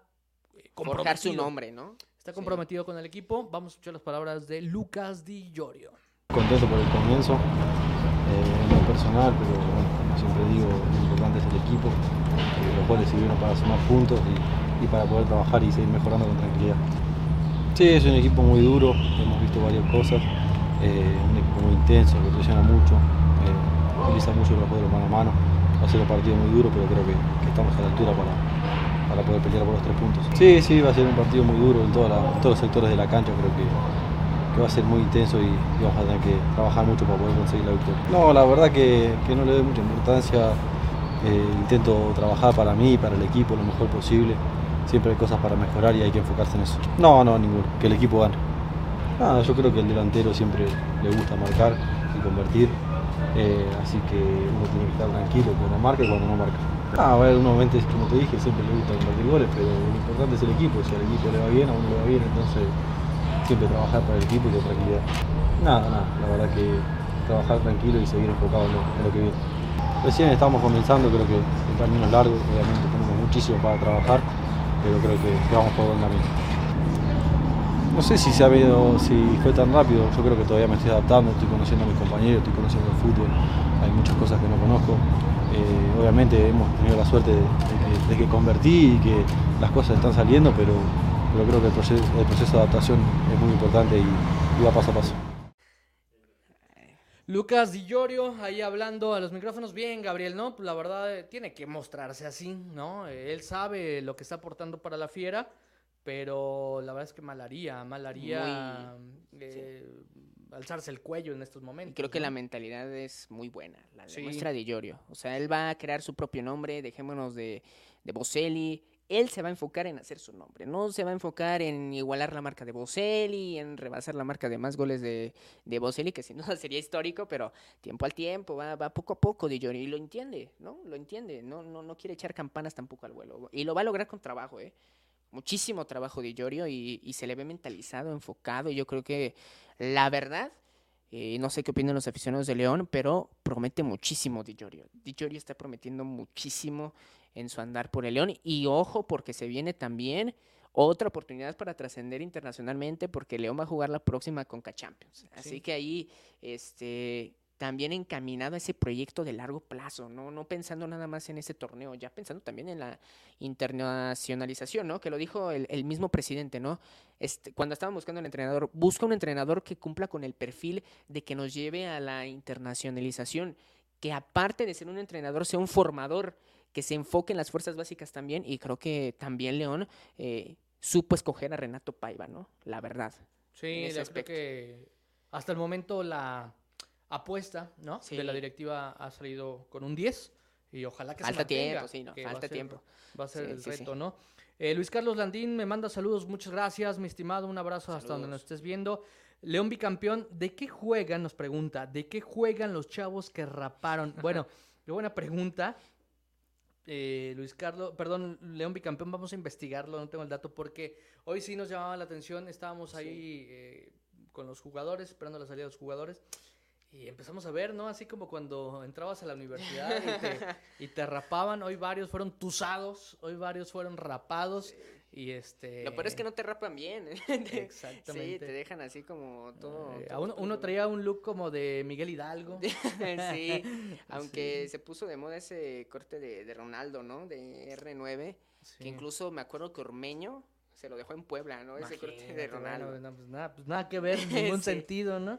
eh, Forjar su nombre, ¿no? Está comprometido sí. con el equipo. Vamos a escuchar las palabras de Lucas Di Llorio. Contento por el comienzo, eh, en lo personal, pero bueno, como siempre digo, lo importante es el equipo, que los goles sirvieron para sumar puntos y, y, para poder trabajar y seguir mejorando con tranquilidad. Sí, es un equipo muy duro, hemos visto varias cosas, eh, un equipo muy intenso, que presiona mucho, eh, utiliza mucho los juegos mano a mano, va a ser un partido muy duro, pero creo que, estamos a la altura para, para poder pelear por los tres puntos. Sí, sí, va a ser un partido muy duro en, todos los sectores de la cancha, creo que, va a ser muy intenso y, vamos a tener que trabajar mucho para poder conseguir la victoria. No, la verdad que, que no le doy mucha importancia, eh, intento trabajar para mí, para el equipo, lo mejor posible. Siempre hay cosas para mejorar y hay que enfocarse en eso. No, no, ninguno, que el equipo gane. Nada, yo creo que el delantero siempre le gusta marcar y convertir, eh, así que uno tiene que estar tranquilo cuando marca y cuando no marca. Ah, a ver, uno obviamente, como te dije, siempre le gusta convertir goles, pero lo importante es el equipo. Si al equipo le va bien, a uno le va bien, entonces siempre trabajar para el equipo y con tranquilidad. Nada, nada, la verdad que trabajar tranquilo y seguir enfocado en lo, que viene. Recién estamos comenzando, creo que el camino es largo, obviamente tenemos muchísimo para trabajar, pero creo que vamos por buen camino. No sé si se ha habido, si fue tan rápido, yo creo que todavía me estoy adaptando, estoy conociendo a mis compañeros, estoy conociendo el fútbol, hay muchas cosas que no conozco. Eh, obviamente hemos tenido la suerte de, de, de, que, convertí y que las cosas están saliendo, pero, pero creo que el proceso, el proceso, de adaptación es muy importante y, y va paso a paso. Lucas Di Llorio ahí hablando a los micrófonos. Bien, Gabriel, ¿no? La verdad, eh, tiene que mostrarse así, ¿no? Él sabe lo que está aportando para la fiera, pero la verdad es que malaría, malaría muy, eh, sí. alzarse el cuello en estos momentos. Y creo que ¿no? la mentalidad es muy buena, la sí. muestra Di Llorio. O sea, él va a crear su propio nombre, dejémonos de, de Boselli, él se va a enfocar en hacer su nombre, no se va a enfocar en igualar la marca de Boselli, en rebasar la marca de más goles de, de Boselli, que sin duda sería histórico, pero tiempo al tiempo, va, va poco a poco Di Llorio, y lo entiende, ¿no? Lo entiende, no, no, no quiere echar campanas tampoco al vuelo, y lo va a lograr con trabajo, ¿eh? Muchísimo trabajo Di Llorio, y, y se le ve mentalizado, enfocado, y yo creo que la verdad... Eh, no sé qué opinan los aficionados de León, pero promete muchísimo Di Llorio. Di Llorio está prometiendo muchísimo en su andar por el León. Y ojo, porque se viene también otra oportunidad para trascender internacionalmente, porque León va a jugar la próxima Conca Champions. Así sí. que ahí, este, también encaminado a ese proyecto de largo plazo, ¿no? no pensando nada más en ese torneo, ya pensando también en la internacionalización, ¿no? Que lo dijo el, el mismo presidente, ¿no? Este, cuando estaban buscando un entrenador, busca un entrenador que cumpla con el perfil de que nos lleve a la internacionalización, que aparte de ser un entrenador, sea un formador, que se enfoque en las fuerzas básicas también, y creo que también León eh, supo escoger a Renato Paiva, ¿no? La verdad. Sí, yo creo que hasta el momento la apuesta, ¿no? Sí. De la directiva ha salido con un 10 y ojalá que falta se tiempo, mantenga, sí, no, falta va ser, tiempo. Va a ser Sí, el sí, reto. ¿no? Eh, Luis Carlos Landín me manda saludos, muchas gracias, mi estimado, un abrazo hasta donde nos estés viendo. León bicampeón, ¿de qué juegan? Nos pregunta, ¿de qué juegan los chavos que raparon? Bueno, qué buena pregunta. Eh, Luis Carlos, perdón, León bicampeón, vamos a investigarlo, no tengo el dato porque hoy sí nos llamaba la atención, estábamos ahí eh, con los jugadores, esperando la salida de los jugadores. Y empezamos a ver, ¿no? Así como cuando entrabas a la universidad y te, y te rapaban. Hoy varios fueron tusados, hoy varios fueron rapados. Y este. Lo peor es que no te rapan bien. ¿eh? Exactamente. Sí, te dejan así como todo. Eh, todo a uno, uno, traía un look como de Miguel Hidalgo. sí, aunque Sí. se puso de moda ese corte de, de Ronaldo, ¿no? De R9. Sí. Que incluso me acuerdo que Ormeño se lo dejó en Puebla, ¿no? Ese corte de Ronaldo. bueno, no, pues nada, pues nada que ver, ningún Sí. sentido, ¿no?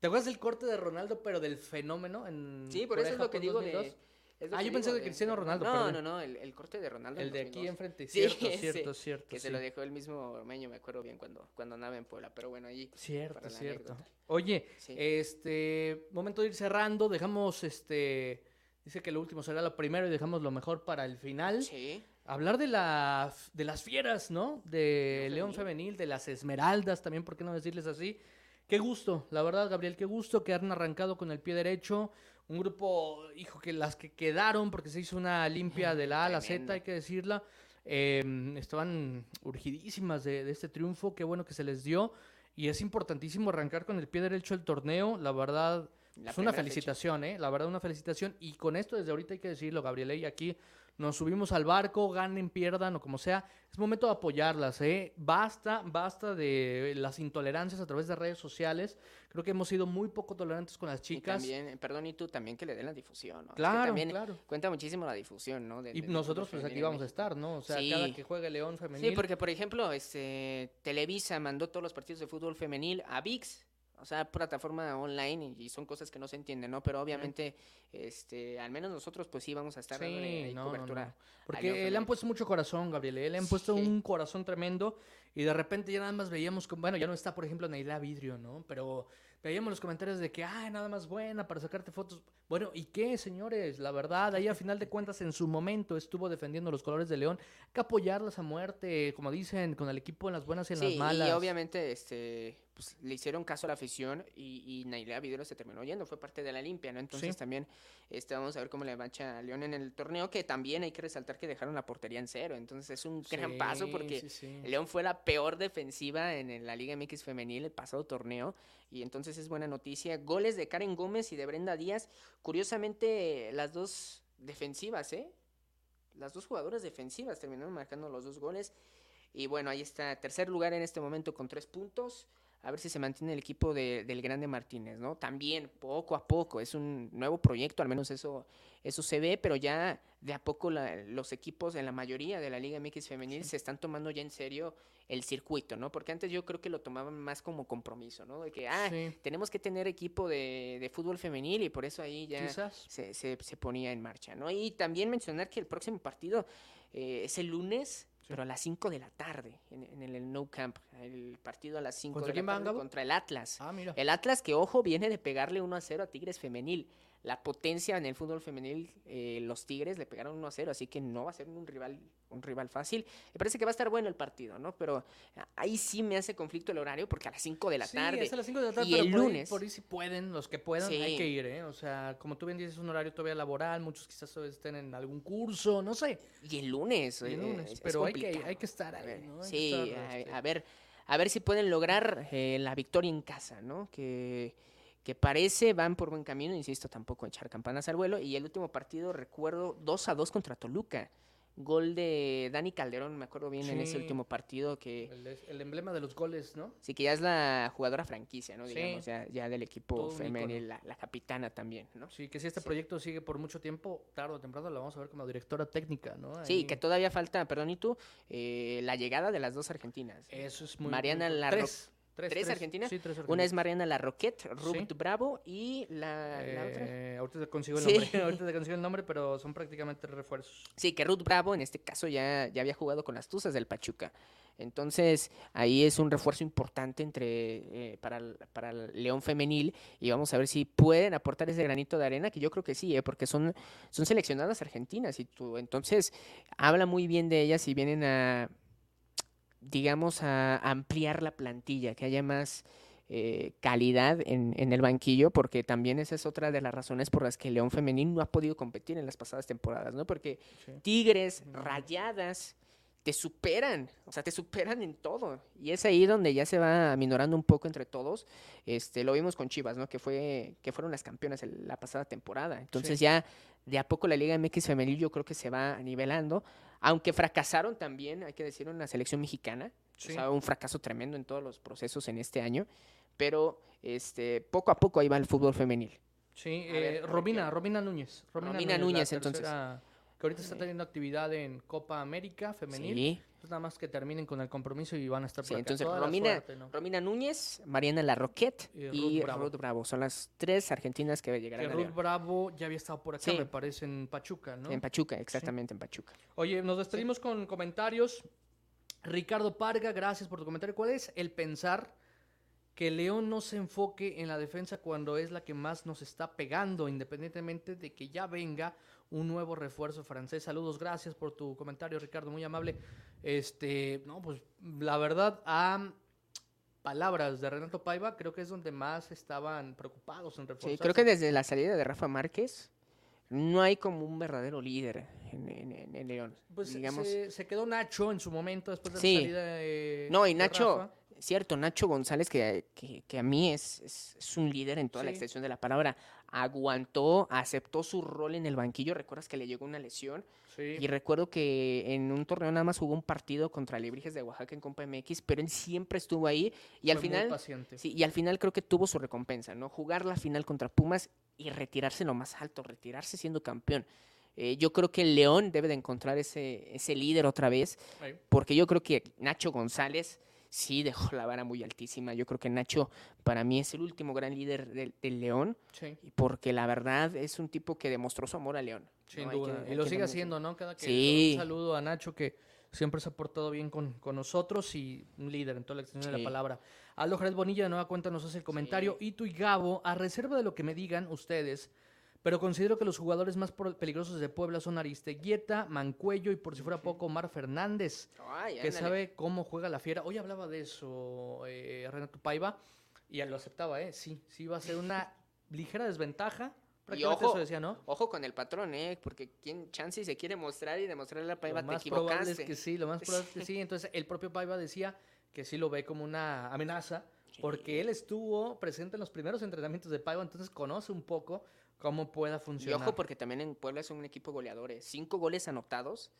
¿Te acuerdas del corte de Ronaldo, pero del fenómeno? En Sí, por eso es lo que digo de, 2002? ah, yo pensé de Cristiano Ronaldo. No, no, no, el, corte de Ronaldo. El de aquí enfrente, cierto, cierto, cierto. Que se lo dejó el mismo Ormeño, me acuerdo bien cuando, cuando andaba en Puebla, pero bueno, ahí. Cierto, cierto. Oye, este, momento de ir cerrando, dejamos este, dice que lo último será lo primero y dejamos lo mejor para el final. Sí. Hablar de, la, de las fieras, ¿no? De León Femenil, de las Esmeraldas también, ¿por qué no decirles así? Qué gusto, la verdad, Gabriel, qué gusto que han arrancado con el pie derecho. Un grupo, hijo, que las que quedaron, porque se hizo una limpia de la A a la Z, hay que decirla, em, estaban urgidísimas de, este triunfo. Qué bueno que se les dio. Y es importantísimo arrancar con el pie derecho el torneo. La verdad, es una felicitación, ¿eh? La verdad, una felicitación. Y con esto, desde ahorita hay que decirlo, Gabriel, y aquí nos subimos al barco, ganen, pierdan o como sea. Es momento de apoyarlas, ¿eh? Basta, basta de las intolerancias a través de redes sociales. Creo que hemos sido muy poco tolerantes con las chicas. Y también, perdón, y tú también que le den la difusión, ¿no? Claro, claro. Cuenta muchísimo la difusión, ¿no? y nosotros pues aquí vamos a estar, ¿no? O sea, cada que juegue León femenil. Sí, porque por ejemplo, este Televisa mandó todos los partidos de fútbol femenil a VIX o sea, plataforma online y son cosas que no se entienden, ¿no? Pero obviamente, este, al menos nosotros, pues sí vamos a estar sí, cobertura. Porque le han puesto mucho corazón, Gabriel, ¿eh? le han puesto un corazón tremendo y de repente ya nada más veíamos, bueno, ya no está, por ejemplo, Neila Vidrio, ¿no? Pero veíamos los comentarios de que, ay, nada más buena para sacarte fotos. Bueno, ¿y qué, señores? La verdad, ahí a final de cuentas, en su momento estuvo defendiendo los colores de León. Que apoyarlas a muerte, como dicen, con el equipo en las buenas y en las malas. Y obviamente, este, pues, le hicieron caso a la afición y, y Nailea Videro se terminó yendo, fue parte de la limpia, ¿no? Entonces también este, vamos a ver cómo le marcha a León en el torneo, que también hay que resaltar que dejaron la portería en cero. Entonces es un gran paso porque León fue la peor defensiva en la Liga MX femenil el pasado torneo y entonces es buena noticia. Goles de Karen Gómez y de Brenda Díaz. Curiosamente, las dos defensivas, ¿eh? Las dos jugadoras defensivas terminaron marcando los dos goles. Y bueno, ahí está, tercer lugar en este momento con tres puntos a ver si se mantiene el equipo de, del Grande Martínez, ¿no? También, poco a poco, es un nuevo proyecto, al menos eso, eso se ve, pero ya de a poco los equipos en la mayoría de la Liga MX femenil se están tomando ya en serio el circuito, ¿no? Porque antes yo creo que lo tomaban más como compromiso, ¿no? De que, ah, tenemos que tener equipo de, de, fútbol femenil y por eso ahí ya se, se, se, ponía en marcha, ¿no? Y también mencionar que el próximo partido eh, es el lunes pero a las 5 de la tarde en, el No Camp, el partido a las 5 de la tarde contra el Atlas. Ah, mira. El Atlas que, ojo, viene de pegarle 1 a 0 a Tigres Femenil la potencia en el fútbol femenil, eh, los Tigres le pegaron 1 a 0, así que no va a ser un rival, un rival fácil. Me parece que va a estar bueno el partido, ¿no? Pero ahí sí me hace conflicto el horario porque a las 5 de la tarde. Es a las 5 de la tarde, y el lunes. por ahí si pueden, los que puedan, hay que ir, ¿eh? O sea, como tú bien dices, es un horario todavía laboral, muchos quizás estén en algún curso, no sé. Y el lunes, el lunes pero hay que, hay que estar ahí, ¿no? sí, este a, ver, a ver si pueden lograr eh, la victoria en casa, ¿no? Que que parece van por buen camino, insisto, tampoco echar campanas al vuelo. Y el último partido, recuerdo, 2 a 2 contra Toluca. Gol de Dani Calderón, me acuerdo bien en ese último partido que... El, emblema de los goles, ¿no? Sí, que ya es la jugadora franquicia, ¿no? Digamos, ya, ya del equipo femenil, la, la, capitana también, ¿no? Sí, que si este proyecto sigue por mucho tiempo, tarde o temprano la vamos a ver como directora técnica, ¿no? Sí, que todavía falta, perdón, ¿y tú? Eh, la llegada de las dos argentinas. Eso es muy... Mariana Larro Tres, Argentinas. Una es Mariana Larroquette, Ruth Bravo y la, otra. Eh, ahorita te consigo el nombre. ahorita te consigo el nombre, pero son prácticamente refuerzos. Sí, que Ruth Bravo en este caso ya, ya había jugado con las Tuzas del Pachuca. Entonces, ahí es un refuerzo importante entre eh, para, para el León Femenil y vamos a ver si pueden aportar ese granito de arena, que yo creo que sí, eh, porque son, son seleccionadas argentinas y tú, entonces habla muy bien de ellas y vienen a digamos, a ampliar la plantilla, que haya más eh, calidad en, en, el banquillo, porque también esa es otra de las razones por las que León Femenil no ha podido competir en las pasadas temporadas, ¿no? Porque Tigres, Rayadas, te superan, o sea, te superan en todo. Y es ahí donde ya se va aminorando un poco entre todos. Este, lo vimos con Chivas, ¿no? Que fue que fueron las campeonas la pasada temporada. Entonces ya de a poco la Liga MX femenil yo creo que se va nivelando, aunque fracasaron también, hay que decir, en la selección mexicana. O sea, un fracaso tremendo en todos los procesos en este año, pero este poco a poco ahí va el fútbol femenil. Sí, eh, Robina, Robina Núñez. Robina, Núñez, entonces. Que ahorita está teniendo actividad en Copa América femenil. Sí. Pues nada más que terminen con el compromiso y van a estar Sí, por acá. entonces Toda Romina, suerte, ¿no? Romina Núñez, Mariana Larroquette Y y, Ruth Ruth Bravo. Bravo. Son las tres argentinas que Que llegarán a Ruth León. Bravo ya había estado por acá, Sí. me parece, en Pachuca, ¿no? En Pachuca, exactamente en Pachuca. Oye, nos despedimos con comentarios. Ricardo Parga, gracias por tu comentario. ¿Cuál es el pensar que León no se enfoque en la defensa cuando es la que más nos está pegando, independientemente de que ya venga un nuevo refuerzo francés? Saludos, gracias por tu comentario, Ricardo, muy amable. Este, no, pues la verdad, a palabras de Renato Paiva, creo que es donde más estaban preocupados en reforzar. Sí, creo que desde la salida de Rafa Márquez no hay como un verdadero líder en, en- en- en León. Pues digamos. se, se quedó Nacho en su momento después de Sí. la salida de No, y de Nacho, Rafa. Cierto, Nacho González, que, que, que a mí es, es, es un líder en toda la extensión de la palabra, aguantó, aceptó su rol en el banquillo. ¿Recuerdas que le llegó una lesión? Sí. Y recuerdo que en un torneo nada más jugó un partido contra Lebrijes de Oaxaca en Copa MX, pero él siempre estuvo ahí y al muy final, paciente. sí, y al final creo que tuvo su recompensa, ¿no? Jugar la final contra Pumas y retirarse lo más alto, retirarse siendo campeón. Eh, yo creo que el León debe de encontrar ese, ese líder otra vez, porque yo creo que Nacho González sí dejó la vara muy altísima. Yo creo que Nacho para mí es el último gran líder del, del León, Sí, y porque la verdad es un tipo que demostró su amor a León. sin ¿no? Hay duda. que- y lo sigue haciendo, ¿no? Cada que Sí. un saludo a Nacho que siempre se ha portado bien con, con nosotros y un líder en toda la extensión de la palabra. Aldo Jerez Bonilla de nueva cuenta nos hace el comentario. Y tú y Gabo, a reserva de lo que me digan ustedes, pero considero que los jugadores más peligrosos de Puebla son Aristeguieta, Mancuello y por si fuera poco Omar Fernández. Ay, que ándale. sabe cómo juega la fiera. Hoy hablaba de eso eh, Renato Paiva y él lo aceptaba, ¿eh? Sí, sí va a ser una ligera desventaja. Prácticamente ojo, eso decía, ¿no? Ojo con el patrón, ¿eh? Porque quien chance se quiere mostrar y demostrarle a Paiva lo te más probable equivocaste. es que sí, lo más probable es que sí. Entonces, el propio Paiva decía que sí lo ve como una amenaza porque él estuvo presente en los primeros entrenamientos de Paiva, entonces conoce un poco cómo pueda Y funcionar. ojo porque también en Puebla es un equipo goleadores. Cinco goles anotados.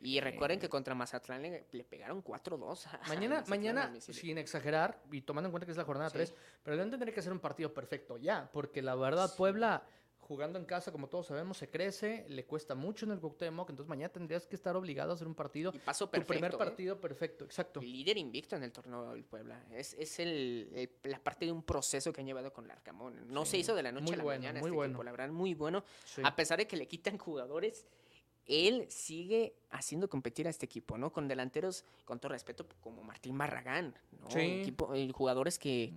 Y recuerden que contra Mazatlán le, le pegaron 4-2. a- a Mañana, mañana, sin exagerar, y tomando en cuenta que es la jornada Sí. 3, pero León tendría que hacer un partido perfecto ya, porque la verdad, Puebla, jugando en casa, como todos sabemos, se crece, le cuesta mucho en el Cuauhtémoc, entonces mañana tendrías que estar obligado a hacer un partido, Y paso tu perfecto. primer ¿eh? partido perfecto, exacto. Líder invicto en el torneo del Puebla. Es, es el, el- la parte de un proceso que han llevado con Larcamón. No Sí, se hizo de la noche muy a la bueno, mañana muy este bueno. equipo. La verdad, muy bueno. Sí. A pesar de que le quitan jugadores, él sigue haciendo competir a este equipo, ¿no? Con delanteros, con todo respeto, como Martín Barragán, ¿no? Sí. Equipo- eh, jugadores que,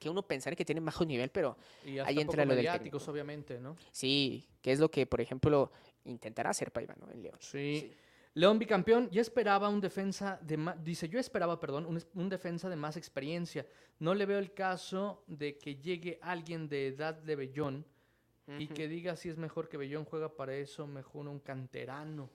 que uno pensaría que tienen bajo nivel, pero Y hasta ahí poco entra lo del mediáticos, obviamente, ¿no? sí, que es lo que, por ejemplo, intentará hacer Paiva, ¿no? En León. Sí. Sí. León bicampeón, ya esperaba un defensa de más, dice, yo esperaba, perdón, un, defensa de más experiencia. No le veo el caso de que llegue alguien de edad de Bellón y que diga si es mejor que Bellón juega para eso, mejor un canterano.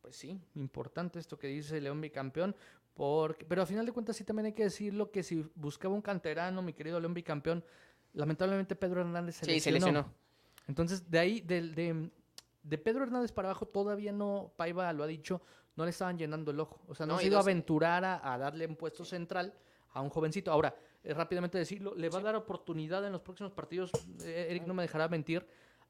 Pues sí, importante esto que dice León bicampeón, porque, pero a final de cuentas sí también hay que decirlo que si buscaba un canterano, mi querido León bicampeón, lamentablemente Pedro Hernández se Sí, se lesionó. lesionó. Entonces, de ahí, de, de Pedro Hernández para abajo, todavía no, Paiva lo ha dicho, no le estaban llenando el ojo. O sea, no, No, ha sido dos- aventurar a, a darle un puesto central a un jovencito. Ahora, eh, rápidamente decirlo, le va a dar oportunidad en los próximos partidos, eh, Eric no me dejará mentir,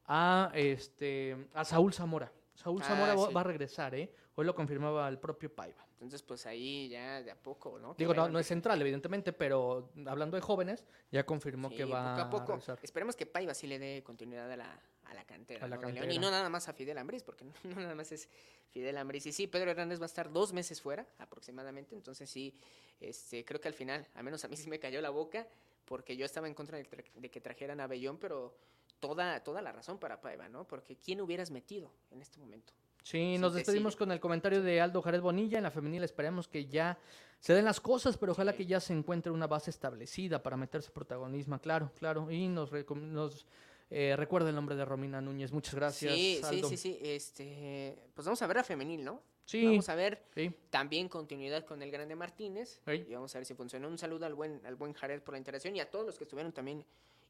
a, este, a Saúl Zamora. Saúl Ah, Zamora sí. va a regresar, ¿eh? Hoy lo confirmaba el propio Paiva. Entonces, pues ahí ya de a poco, ¿no? Digo, no, no es central, evidentemente, pero hablando de jóvenes, ya confirmó Sí, que va poco a poco. regresar. Esperemos que Paiva sí le dé continuidad a la, a la cantera. A la ¿no? León. cantera. Y no nada más a Fidel Ambriz, porque no, no nada más es Fidel Ambriz. Y sí, Pedro Hernández va a estar dos meses fuera aproximadamente. Entonces sí, este, creo que al final, al menos a mí sí me cayó la boca, porque yo estaba en contra de, tra- de que trajeran a Bellón, pero toda, toda la razón para Paiva, ¿no? Porque ¿quién hubieras metido en este momento? Sí, nos despedimos con el comentario de Aldo Jared Bonilla. En la femenil esperemos que ya se den las cosas, pero ojalá que ya se encuentre una base establecida para meterse protagonismo. Claro, claro. Y nos, nos eh, recuerda el nombre de Romina Núñez. Muchas gracias. sí, sí, Aldo. sí, sí. Este, pues vamos a ver a femenil, ¿no? Sí, Vamos a ver sí. También continuidad con el Grande Martínez. Y vamos a ver si funciona. Un saludo al buen, al buen Jared por la interacción y a todos los que estuvieron también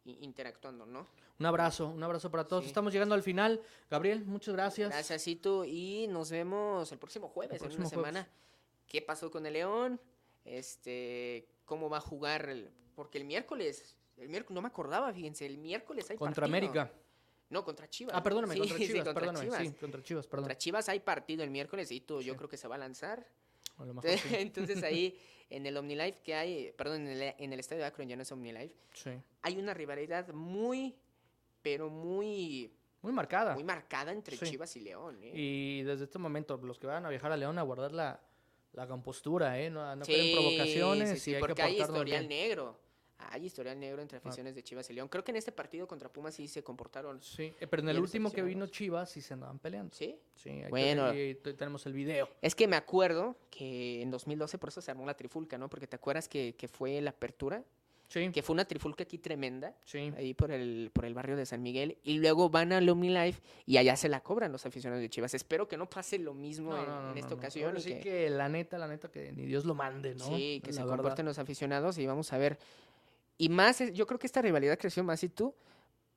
interactuando, ¿no? Un abrazo, un abrazo para todos. Sí. Estamos llegando al final. Gabriel, muchas gracias. Gracias. Y nos vemos el próximo jueves, El en próximo una semana. ¿Qué pasó con el León? Este, ¿Cómo va a jugar? el- porque el miércoles, el miércoles, no me acordaba, fíjense, el miércoles hay Contra partido. América. No, contra Chivas. Ah, perdóname, Sí, contra sí, Chivas, contra perdóname, Chivas. sí, contra Chivas, perdón. Contra Chivas hay partido el miércoles y tú, yo creo que se va a lanzar. A lo mejor sí. Entonces ahí en el OmniLife que hay, perdón, en el, en el estadio de Akron ya no es OmniLife, Sí. hay una rivalidad muy, pero muy, Muy marcada. muy marcada entre Sí. Chivas y León. ¿eh? Y desde este momento, los que van a viajar a León a guardar la, la compostura, ¿eh? No, no Sí, quieren provocaciones sí, y hay porque que hay historial bien. negro. Hay historial negro entre aficiones de Chivas y León. Creo que en este partido contra Pumas sí se comportaron. Sí, eh, pero en el último que vino. Chivas sí se andaban peleando. ¿Sí? Sí, Bueno. ahí te- tenemos el video. Es que me acuerdo que en 2012 por eso se armó la trifulca, ¿no? Porque te acuerdas que, que fue la apertura, Sí, que fue una trifulca aquí tremenda. sí. ahí por el, por el barrio de San Miguel, y luego van al OmniLife y allá se la cobran los aficionados de Chivas. Espero que no pase lo mismo en, en esta ocasión. Ahora sí que, que la neta, la neta, que ni Dios lo mande, ¿no? sí, que La se verdad. comporten los aficionados y vamos a ver. Y más, yo creo que esta rivalidad creció más y tú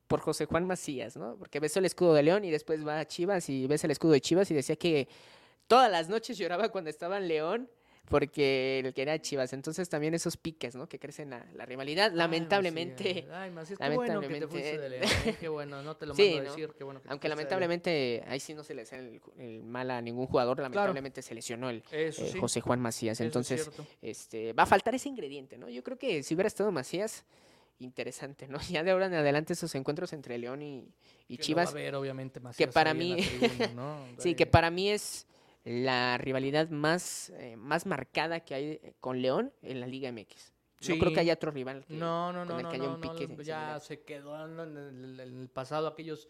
por José Juan Macías, ¿no? Porque ves el escudo de León y después va a Chivas y ves el escudo de Chivas y decía que todas las noches lloraba cuando estaba en León porque el que era Chivas. Entonces también esos piques, ¿no? Que crecen la, la rivalidad. Ay, Lamentablemente... Ay, Macías, qué bueno que te fuiste de León. ¿eh? Qué bueno, no te lo Sí, mando a ¿no? decir. Qué bueno que Aunque lamentablemente, ahí sí no se le hace el, el mal a ningún jugador, lamentablemente se lesionó el Eso eh, sí. José Juan Macías. eso Entonces, este, va a faltar ese ingrediente, ¿no? Yo creo que si hubiera estado Macías, interesante, ¿no? Ya de ahora en adelante esos encuentros entre León y, y Que lo va a Chivas, ver, obviamente, Macías para en la mí- tribuna, ¿no? sí, que para mí es la rivalidad más, eh, más marcada que hay eh, con León en la Liga MX. No creo Sí. que haya otro rival. que- No, no, con no, el no, que haya no, un pique ya se quedó en el, en el pasado aquellos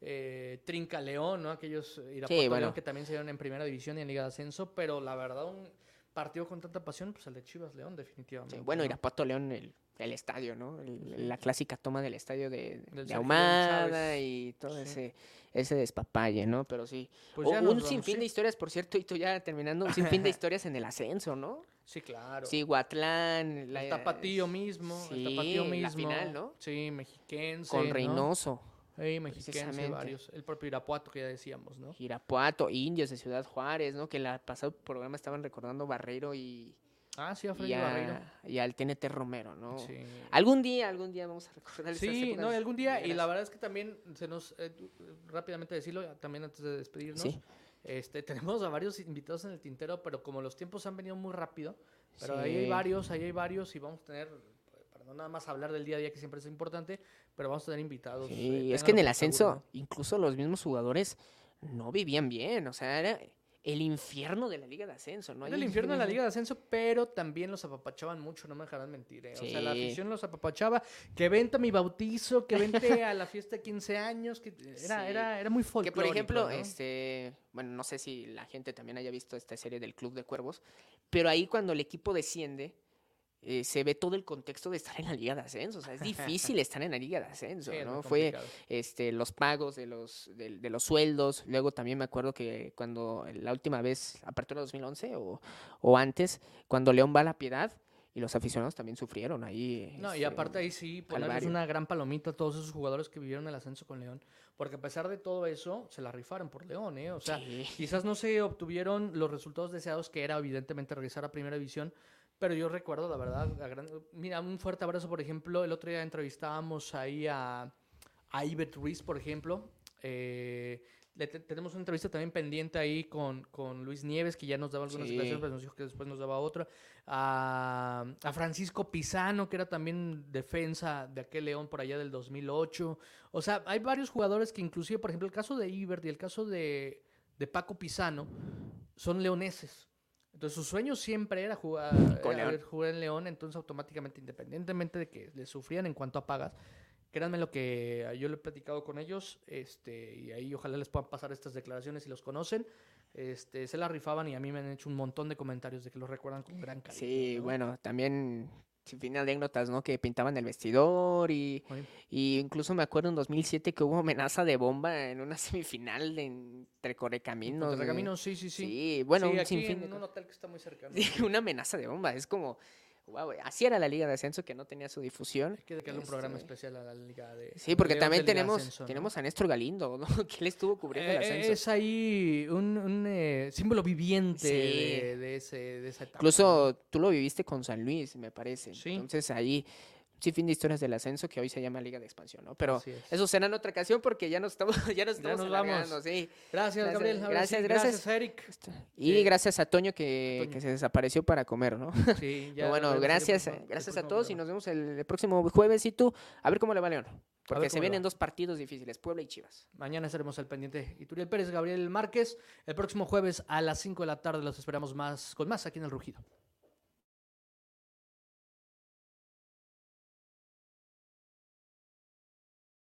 eh, Trinca León, ¿no? Aquellos Irapuato León bueno. que también se dieron en primera división y en Liga de Ascenso, pero la verdad un partido con tanta pasión, pues el de Chivas León definitivamente. Sí, bueno, ¿no? Irapuato León, el, el estadio, ¿no? El- La clásica toma del estadio de, de Ahumada Chávez. y todo Sí. ese, ese despapalle, ¿no? Pero sí. Pues O ya un nos vamos, sinfín ¿sí? de historias, por cierto, y tú ya terminando, un sinfín de historias en el ascenso, ¿no? Sí, claro. Sí, Guatlán, la, el Tapatío mismo, el Tapatío la mismo. final, ¿no? Sí, mexiquense. con ¿no? Reynoso, Sí, mexiquense, varios. El propio Irapuato que ya decíamos, ¿no? Irapuato, Indios de Ciudad Juárez, ¿no? Que el pasado programa estaban recordando Barreiro y, Ah, sí, a y, Freddy Barreiro. a- y al TNT Romero, ¿no? Sí. Algún día, algún día vamos a recordar Sí, no, algún día, y la verdad es que también se nos, eh, eh, rápidamente decirlo, también antes de despedirnos, Sí. este, tenemos a varios invitados en el tintero, pero como los tiempos han venido muy rápido, pero ahí hay Sí. varios, ahí hay varios, y vamos a tener, no nada más hablar del día a día, que siempre es importante, pero vamos a tener invitados. eh, Sí, es ténganlo que en el ascenso, seguro, incluso los mismos jugadores no vivían bien, o sea, era el infierno de la liga de ascenso, ¿no? Era el infierno en la Liga de Ascenso, pero también los apapachaban mucho, no me dejarán mentir. eh. O sea, la afición los apapachaba. Que vente a mi bautizo, que vente a la fiesta de 15 años. que Era, Sí. era, era muy Que folclórico. por ejemplo, ¿no? este, bueno, no sé si la gente también haya visto esta serie del Club de Cuervos, pero ahí cuando el equipo desciende, eh, se ve todo el contexto de estar en la liga de ascenso. O sea, es difícil estar en la liga de ascenso, Sí, ¿no? Fue este, los pagos de los, de, de los sueldos. Luego también me acuerdo que cuando la última vez, apertura 2011 o, o antes, cuando León va a la piedad y los aficionados también sufrieron ahí. No, y este, aparte ahí sí, ponerles una gran palomita a todos esos jugadores que vivieron el ascenso con León. Porque a pesar de todo eso, se la rifaron por León, ¿eh? O sea, Sí. quizás no se obtuvieron los resultados deseados, que era evidentemente regresar a Primera División. Pero yo recuerdo, la verdad, gran- mira, un fuerte abrazo, por ejemplo, el otro día entrevistábamos ahí a, a Ibet Ruiz, por ejemplo. Eh, le te- tenemos una entrevista también pendiente ahí con, con Luis Nieves, que ya nos daba algunas Sí. declaraciones, pero nos dijo que después nos daba otra. A, a Francisco Pisano, que era también defensa de aquel León por allá del 2008. O sea, hay varios jugadores que inclusive, por ejemplo, el caso de Ibert y el caso de, de Paco Pisano, son leoneses. Entonces su sueño siempre era jugar, Con era León. jugar en León, entonces automáticamente, independientemente de que le sufrían en cuanto a pagas, créanme lo que yo le he platicado con ellos, este, y ahí ojalá les puedan pasar estas declaraciones si los conocen, este, se la rifaban y a mí me han hecho un montón de comentarios de que los recuerdan con gran cariño. Sí, ¿no? bueno, también sin fin de anécdotas, ¿no? Que pintaban el vestidor y, Oye, y incluso me acuerdo en 2007 que hubo amenaza de bomba en una semifinal de entre Correcaminos. Contra eh, Caminos, sí, sí, sí. Sí, bueno, Sí, un aquí sinfín de en un hotel que está muy cercano. Sí, una amenaza de bomba, es como, wow, así era la Liga de Ascenso que no tenía su difusión. Hay que dedicarle un programa Este, especial a la Liga de Sí, porque también tenemos, Ascenso, ¿no? tenemos a Néstor Galindo, ¿no? Que él estuvo cubriendo el Eh, ascenso. Es ahí un, un, eh, símbolo viviente Sí. de, de ese, de esa etapa. Incluso tú lo viviste con San Luis, me parece. Sí. Entonces ahí sí, fin de historias del ascenso que hoy se llama Liga de Expansión, ¿no? Pero eso será en otra ocasión porque ya nos estamos, ya nos estamos vamos. sí. Gracias, Gabriel. Gracias, gracias, Eric. Y gracias a Toño que, que, se desapareció para comer, ¿no? Sí, ya. bueno, gracias, gracias a todos y nos vemos el, próximo jueves y tú, a ver cómo le va León. Porque se vienen dos partidos difíciles, Puebla y Chivas. Mañana estaremos al pendiente. Ituriel Pérez, Gabriel Márquez. El próximo jueves a las 5 de la tarde los esperamos más con más aquí en el Rugido.